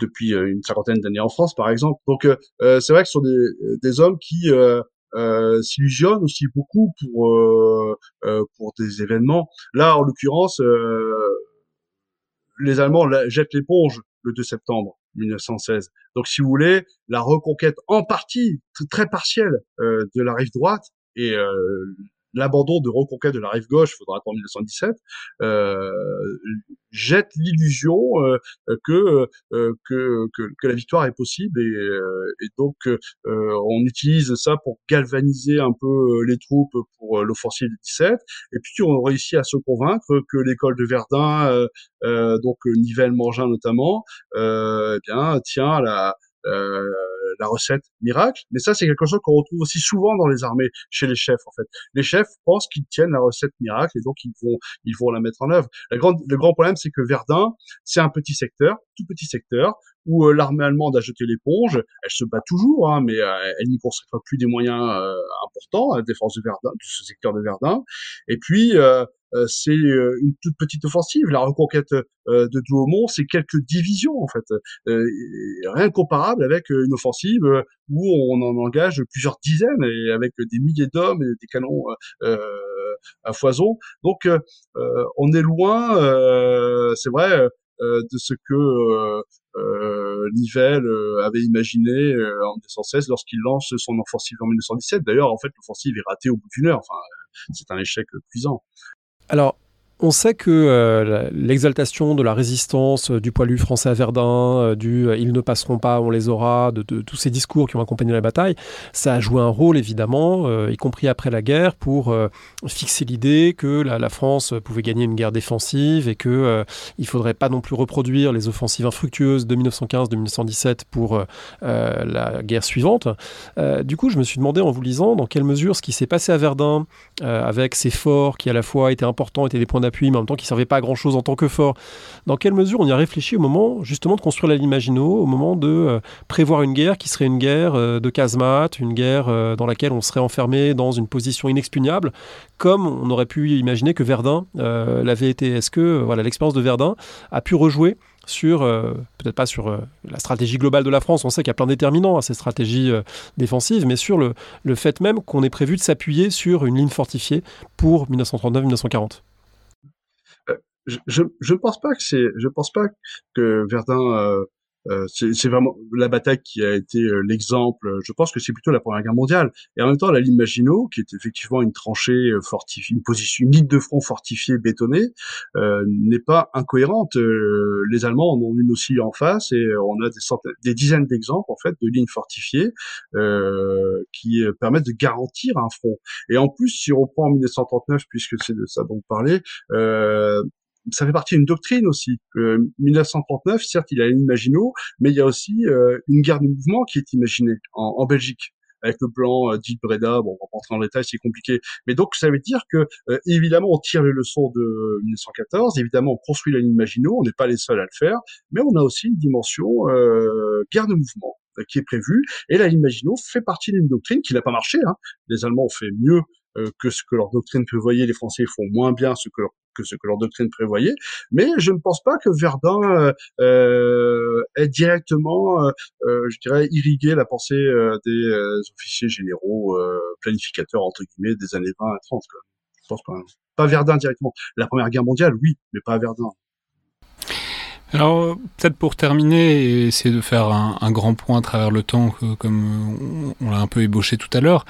depuis une cinquantaine d'années en France, par exemple. Donc c'est vrai que ce sont des, des hommes qui euh, s'illusionnent aussi beaucoup pour euh, pour des événements. Là, en l'occurrence, les Allemands jettent l'éponge le 2 septembre 1916. Donc, si vous voulez, la reconquête en partie, très partielle, euh, de la rive droite et euh, l'abandon de reconquête de la rive gauche, faudra attendre 1917, euh, jette l'illusion euh, que, euh, que, que, que la victoire est possible et, et donc on utilise ça pour galvaniser un peu les troupes pour l'offensive du 17 et puis on réussit à se convaincre que l'école de Verdun, donc Nivelle-Mangin notamment, eh bien tient la euh, la recette miracle. Mais ça, c'est quelque chose qu'on retrouve aussi souvent dans les armées, chez les chefs, en fait. Les chefs pensent qu'ils tiennent la recette miracle et donc ils vont, ils vont la mettre en œuvre. La grande, le grand problème, c'est que Verdun, c'est un petit secteur, tout petit secteur, où euh, l'armée allemande a jeté l'éponge. Elle se bat toujours, hein, mais euh, elle n'y consacre plus des moyens importants à la défense de Verdun, de ce secteur de Verdun. Et puis, euh, c'est euh, une toute petite offensive. La reconquête euh, de Douaumont, c'est quelques divisions en fait, rien comparable avec une offensive où on en engage plusieurs dizaines et avec des milliers d'hommes et des canons à foison. Donc on est loin, c'est vrai, de ce que euh, Nivelle avait imaginé en 1916 lorsqu'il lance son offensive en 1917. D'ailleurs, en fait, l'offensive est ratée au bout d'une heure. Enfin, c'est un échec cuisant. Alors, on sait que euh, l'exaltation de la résistance euh, du poilu français à Verdun, euh, du ils ne passeront pas, on les aura, de, tous ces discours qui ont accompagné la bataille, ça a joué un rôle évidemment, y compris après la guerre, pour fixer l'idée que la, France pouvait gagner une guerre défensive et que il faudrait pas non plus reproduire les offensives infructueuses de 1915, de 1917 pour la guerre suivante. du coup, je me suis demandé en vous lisant dans quelle mesure ce qui s'est passé à Verdun, avec ces forts qui à la fois étaient importants, étaient des points mais en même temps qui ne servait pas à grand chose en tant que fort. Dans quelle mesure on y a réfléchi au moment justement de construire la Maginot, au moment de euh, prévoir une guerre qui serait une guerre euh, de casemate, une guerre euh, dans laquelle on serait enfermé dans une position inexpugnable, comme on aurait pu imaginer que Verdun l'avait été? Est-ce que voilà l'expérience de Verdun a pu rejouer sur, peut-être pas sur la stratégie globale de la France, on sait qu'il y a plein déterminants à ces stratégies défensives, mais sur le, le fait même qu'on ait prévu de s'appuyer sur une ligne fortifiée pour 1939-1940 je, je, pense pas que c'est, je pense pas que Verdun euh, euh, c'est vraiment la bataille qui a été euh, l'exemple. Je pense que c'est plutôt la Première Guerre mondiale. Et en même temps, la ligne Maginot, qui est effectivement une tranchée euh, fortifiée, une position, une ligne de front fortifiée, bétonnée, euh, n'est pas incohérente. les Allemands en ont une aussi en face, et on a des, centaines, des dizaines d'exemples en fait de lignes fortifiées qui permettent de garantir un front. Et en plus, si on prend en 1939, puisque c'est de ça dont vous parlez, euh, ça fait partie d'une doctrine aussi. Euh, 1939, certes, il y a une Maginot, mais il y a aussi euh, une guerre de mouvement qui est imaginée en, en Belgique avec le plan euh, dit Breda. Bon, on va rentrer dans le détail, c'est compliqué. Mais donc, ça veut dire que, euh, évidemment, on tire les leçons de 1914. Évidemment, on construit la ligne Maginot. On n'est pas les seuls à le faire. Mais on a aussi une dimension euh, guerre de mouvement qui est prévue. Et la ligne Maginot fait partie d'une doctrine qui n'a pas marché. Hein. Les Allemands ont fait mieux que ce que leur doctrine prévoyait. Les Français font moins bien ce que ce que leur doctrine prévoyait. Mais je ne pense pas que Verdun euh, euh ait directement, euh, euh, je dirais, irrigué la pensée des officiers généraux planificateurs entre guillemets des années 20 à 30. Quoi. Je pense pas. Pas Verdun directement. La Première Guerre mondiale, oui, mais pas Verdun. Alors, peut-être pour terminer et essayer de faire un, grand point à travers le temps, comme on l'a un peu ébauché tout à l'heure.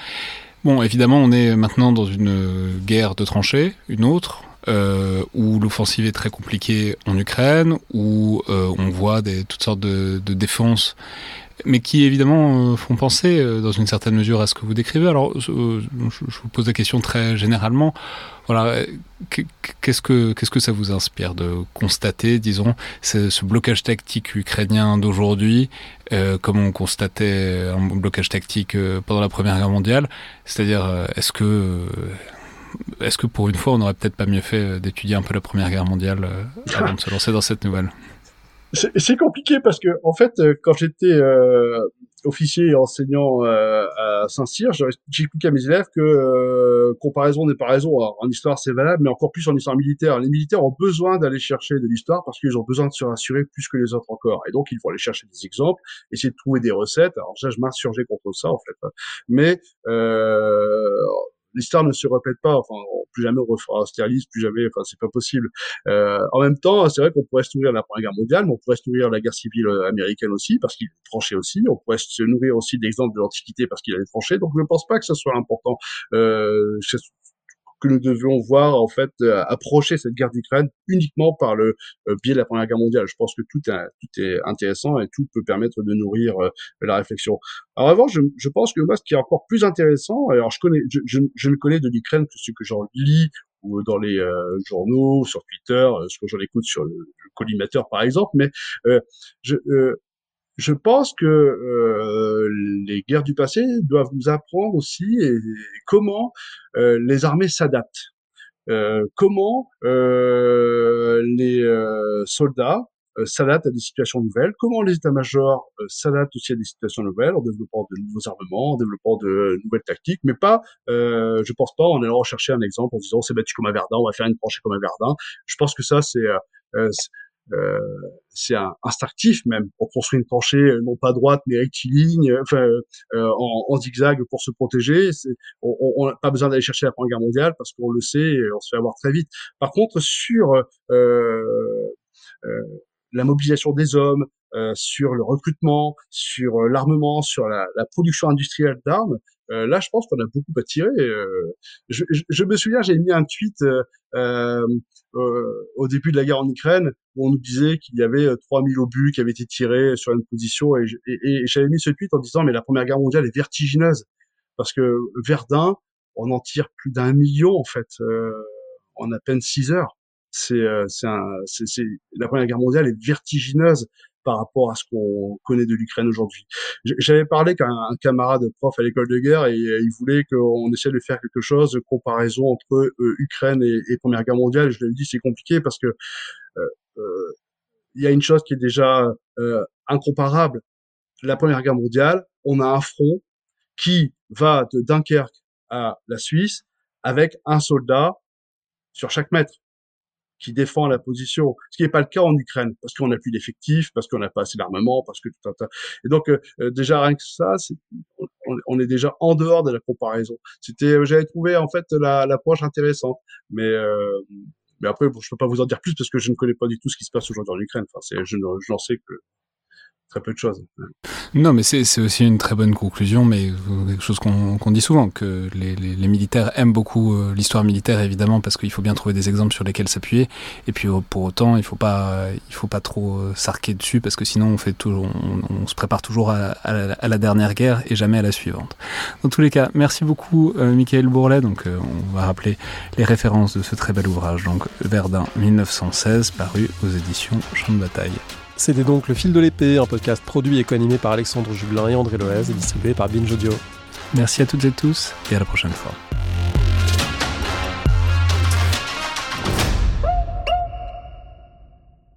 Bon, évidemment, on est maintenant dans une guerre de tranchées, une autre, euh, où l'offensive est très compliquée en Ukraine, où euh, on voit toutes sortes de défenses, mais qui évidemment euh, font penser euh, dans une certaine mesure à ce que vous décrivez. Alors, je, je vous pose la question très généralement. Voilà, qu'est-ce que qu'est-ce que ça vous inspire de constater, disons, ce, blocage tactique ukrainien d'aujourd'hui, euh, comme on constatait un blocage tactique pendant la Première Guerre mondiale? C'est-à-dire, est-ce que est-ce que pour une fois, on n'aurait peut-être pas mieux fait euh, d'étudier un peu la Première Guerre mondiale euh, avant de se lancer dans cette nouvelle? C'est compliqué parce que, en fait, euh, quand j'étais officier et enseignant à Saint-Cyr, j'expliquais à mes élèves que comparaison n'est pas raison. en histoire, c'est valable, mais encore plus en histoire militaire. Les militaires ont besoin d'aller chercher de l'histoire parce qu'ils ont besoin de se rassurer plus que les autres encore. Et donc, il faut aller chercher des exemples, essayer de trouver des recettes. Alors ça, je m'insurgeais contre ça, en fait. Mais l'histoire ne se répète pas. Enfin, plus jamais on refera Austerlitz, plus jamais. Enfin, c'est pas possible. Euh, en même temps, c'est vrai qu'on pourrait se nourrir de la Première Guerre mondiale, mais on pourrait se nourrir de la guerre civile euh, américaine aussi, parce qu'il tranché aussi. On pourrait se nourrir aussi d'exemples de l'Antiquité parce qu'il a tranché. Donc, je ne pense pas que ce soit important. Euh, que nous devions voir en fait euh, approcher cette guerre d'Ukraine uniquement par le euh, biais de la Première Guerre mondiale. Je pense que tout est, intéressant et tout peut permettre de nourrir la réflexion. En revanche, je, pense que moi, ce qui est encore plus intéressant, alors je connais, je, ne connais de l'Ukraine que ce que j'en lis ou dans les journaux, sur Twitter, ce que j'en écoute sur le, le, collimateur par exemple, mais je, je pense que euh, les guerres du passé doivent nous apprendre aussi comment euh, les armées s'adaptent, euh, comment euh, les euh, soldats euh, s'adaptent à des situations nouvelles, comment les états-majors s'adaptent aussi à des situations nouvelles en développant de nouveaux armements, en développant de nouvelles tactiques, mais pas, je pense pas en allant rechercher un exemple en disant c'est battu comme un Verdun, on va faire une tranchée comme un Verdun. Je pense que ça c'est euh, c'est instinctif même. pour construire une tranchée euh, non pas droite mais rectiligne, euh, enfin en, en, zigzag pour se protéger. On n'a pas besoin d'aller chercher la Première Guerre mondiale parce qu'on le sait, on se fait avoir très vite. Par contre, sur la mobilisation des hommes, sur le recrutement, sur l'armement, sur la, la, production industrielle d'armes, euh, là, je pense qu'on a beaucoup à tirer. Euh, je, je, je, me souviens, j'ai mis un tweet euh, au début de la guerre en Ukraine où on nous disait qu'il y avait 3000 obus qui avaient été tirés sur une position et, j'avais mis ce tweet en disant mais la Première Guerre mondiale est vertigineuse parce que Verdun, on en tire plus d'un million en fait en à peine 6 heures. C'est, la Première Guerre mondiale est vertigineuse par rapport à ce qu'on connaît de l'Ukraine aujourd'hui. J'avais parlé qu'un camarade prof à l'école de guerre et, il voulait qu'on essaie de faire quelque chose de comparaison entre euh, Ukraine et, Première Guerre mondiale. je lui ai dit c'est compliqué parce que euh, euh, il y a une chose qui est déjà incomparable. La Première Guerre mondiale, on a un front qui va de Dunkerque à la Suisse avec un soldat sur chaque mètre qui défend la position, ce qui n'est pas le cas en Ukraine, parce qu'on n'a plus d'effectifs, parce qu'on n'a pas assez d'armement, parce que tout un tas. Et donc euh, euh, déjà rien que ça, on, est déjà en dehors de la comparaison. C'était, euh, j'avais trouvé en fait l'approche intéressante, mais mais après, bon, je peux pas vous en dire plus parce que je ne connais pas du tout ce qui se passe aujourd'hui en Ukraine. Enfin, c'est, je n'en sais que très peu de choses. Non, mais c'est aussi une très bonne conclusion, mais quelque chose qu'on dit souvent, que les, militaires aiment beaucoup euh, l'histoire militaire, évidemment, parce qu'il faut bien trouver des exemples sur lesquels s'appuyer. Et puis pour autant, il il faut pas trop euh, s'arquer dessus, parce que sinon on se prépare toujours à, la, dernière guerre et jamais à la suivante. Dans tous les cas, merci beaucoup, euh, Michael Bourlet. Donc, on va rappeler les références de ce très bel ouvrage, donc Verdun 1916, paru aux éditions Champ de Bataille. C'était donc Le fil de l'épée, un podcast produit et co-animé par Alexandre Jublin et André Loez et distribué par Binge Audio. Merci à toutes et tous et à la prochaine fois.